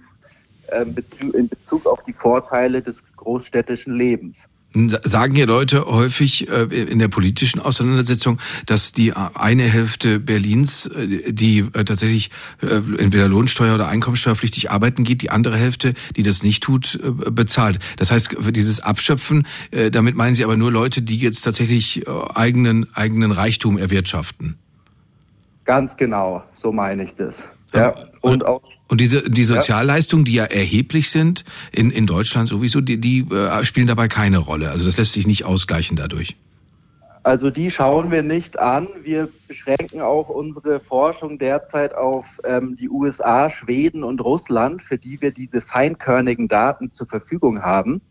äh, in Bezug auf die Vorteile des großstädtischen Lebens. Sagen hier Leute häufig äh, in der politischen Auseinandersetzung, dass die eine Hälfte Berlins, äh, die äh, tatsächlich entweder Lohnsteuer oder einkommensteuerpflichtig arbeiten geht, die andere Hälfte, die das nicht tut, bezahlt. Das heißt, dieses Abschöpfen, damit meinen Sie aber nur Leute, die jetzt tatsächlich eigenen, eigenen Reichtum erwirtschaften. Ganz genau, so meine ich das. Ja, und auch Und diese die Sozialleistungen, die ja erheblich sind in, in Deutschland sowieso, die, die äh, spielen dabei keine Rolle. Also das lässt sich nicht ausgleichen dadurch. Also die schauen wir nicht an. Wir beschränken auch unsere Forschung derzeit auf ähm, die USA, Schweden und Russland, für die wir diese feinkörnigen Daten zur Verfügung haben.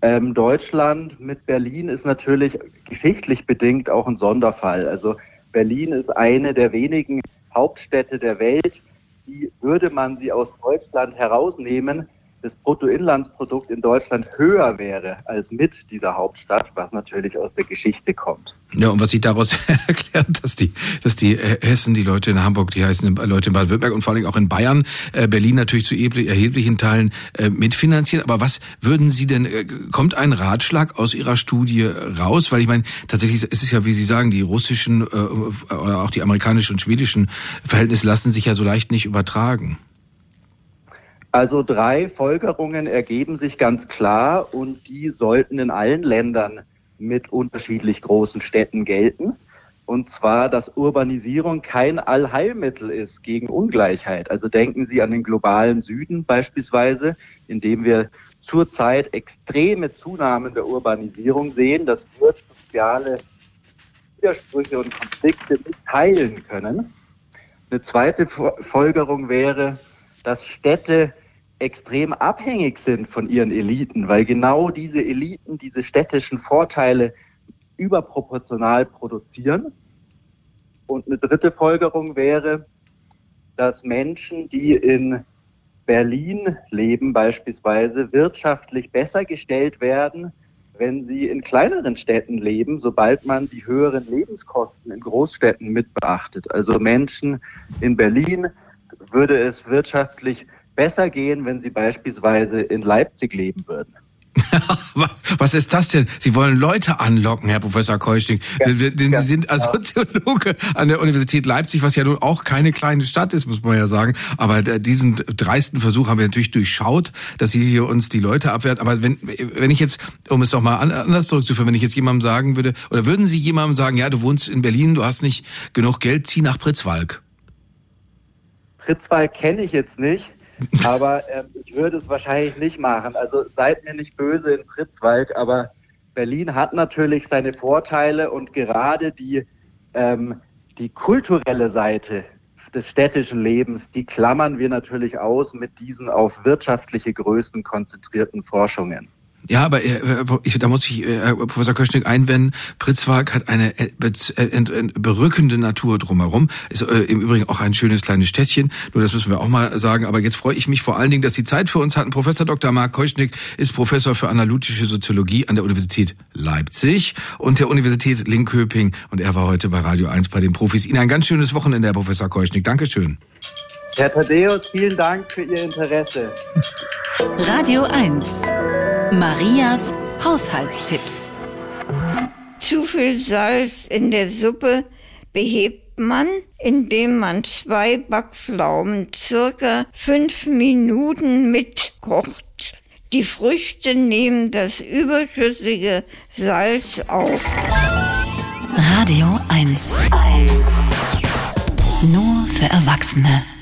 Ähm, Deutschland mit Berlin ist natürlich geschichtlich bedingt auch ein Sonderfall. Also Berlin ist eine der wenigen Hauptstädte der Welt, die würde man sie aus Deutschland herausnehmen, das Bruttoinlandsprodukt in Deutschland höher wäre als mit dieser Hauptstadt, was natürlich aus der Geschichte kommt. Ja, und was sich daraus erklärt, dass die, dass die Hessen, die Leute in Hamburg, die heißen Leute in Baden-Württemberg und vor allem auch in Bayern, äh, Berlin natürlich zu erheblichen Teilen äh, mitfinanzieren. Aber was würden Sie denn, äh, kommt ein Ratschlag aus Ihrer Studie raus? Weil ich meine, tatsächlich ist es ja, wie Sie sagen, die russischen oder auch die amerikanischen und schwedischen Verhältnisse lassen sich ja so leicht nicht übertragen. Also drei Folgerungen ergeben sich ganz klar und die sollten in allen Ländern mit unterschiedlich großen Städten gelten. Und zwar, dass Urbanisierung kein Allheilmittel ist gegen Ungleichheit. Also denken Sie an den globalen Süden beispielsweise, in dem wir zurzeit extreme Zunahmen der Urbanisierung sehen, dass wir soziale Widersprüche und Konflikte nicht heilen können. Eine zweite Folgerung wäre, dass Städte extrem abhängig sind von ihren Eliten, weil genau diese Eliten diese städtischen Vorteile überproportional produzieren. Und eine dritte Folgerung wäre, dass Menschen, die in Berlin leben beispielsweise, wirtschaftlich besser gestellt werden, wenn sie in kleineren Städten leben, sobald man die höheren Lebenskosten in Großstädten mit beachtet. Also Menschen in Berlin würde es wirtschaftlich besser gehen, wenn Sie beispielsweise in Leipzig leben würden. Was ist das denn? Sie wollen Leute anlocken, Herr Professor Keuschning. Ja, denn ja, Sie sind als Soziologe an der Universität Leipzig, was ja nun auch keine kleine Stadt ist, muss man ja sagen. Aber diesen dreisten Versuch haben wir natürlich durchschaut, dass Sie hier uns die Leute abwehrt. Aber wenn, wenn ich jetzt, um es doch mal anders zurückzuführen, wenn ich jetzt jemandem sagen würde, oder würden Sie jemandem sagen, ja, du wohnst in Berlin, du hast nicht genug Geld, zieh nach Pritzwalk. Pritzwalk kenne ich jetzt nicht. Aber ähm, ich würde es wahrscheinlich nicht machen. Also seid mir nicht böse in Fritzwald, aber Berlin hat natürlich seine Vorteile und gerade die, ähm, die kulturelle Seite des städtischen Lebens, die klammern wir natürlich aus mit diesen auf wirtschaftliche Größen konzentrierten Forschungen. Ja, aber äh, ich, da muss ich äh, Professor Köschnick einwenden, Pritzwalk hat eine äh, äh, berückende Natur drumherum. Ist äh, im Übrigen auch ein schönes kleines Städtchen, nur das müssen wir auch mal sagen. Aber jetzt freue ich mich vor allen Dingen, dass Sie Zeit für uns hatten. Professor Dr. Marc Köschnick ist Professor für analytische Soziologie an der Universität Leipzig und der Universität Linköping. Und er war heute bei Radio 1 bei den Profis. Ihnen ein ganz schönes Wochenende, Herr Professor Köschnick. Dankeschön. Herr Thaddeus, vielen Dank für Ihr Interesse. Radio 1. Marias Haushaltstipps. Zu viel Salz in der Suppe behebt man, indem man zwei Backpflaumen circa fünf Minuten mitkocht. Die Früchte nehmen das überschüssige Salz auf. Radio 1. Nur für Erwachsene.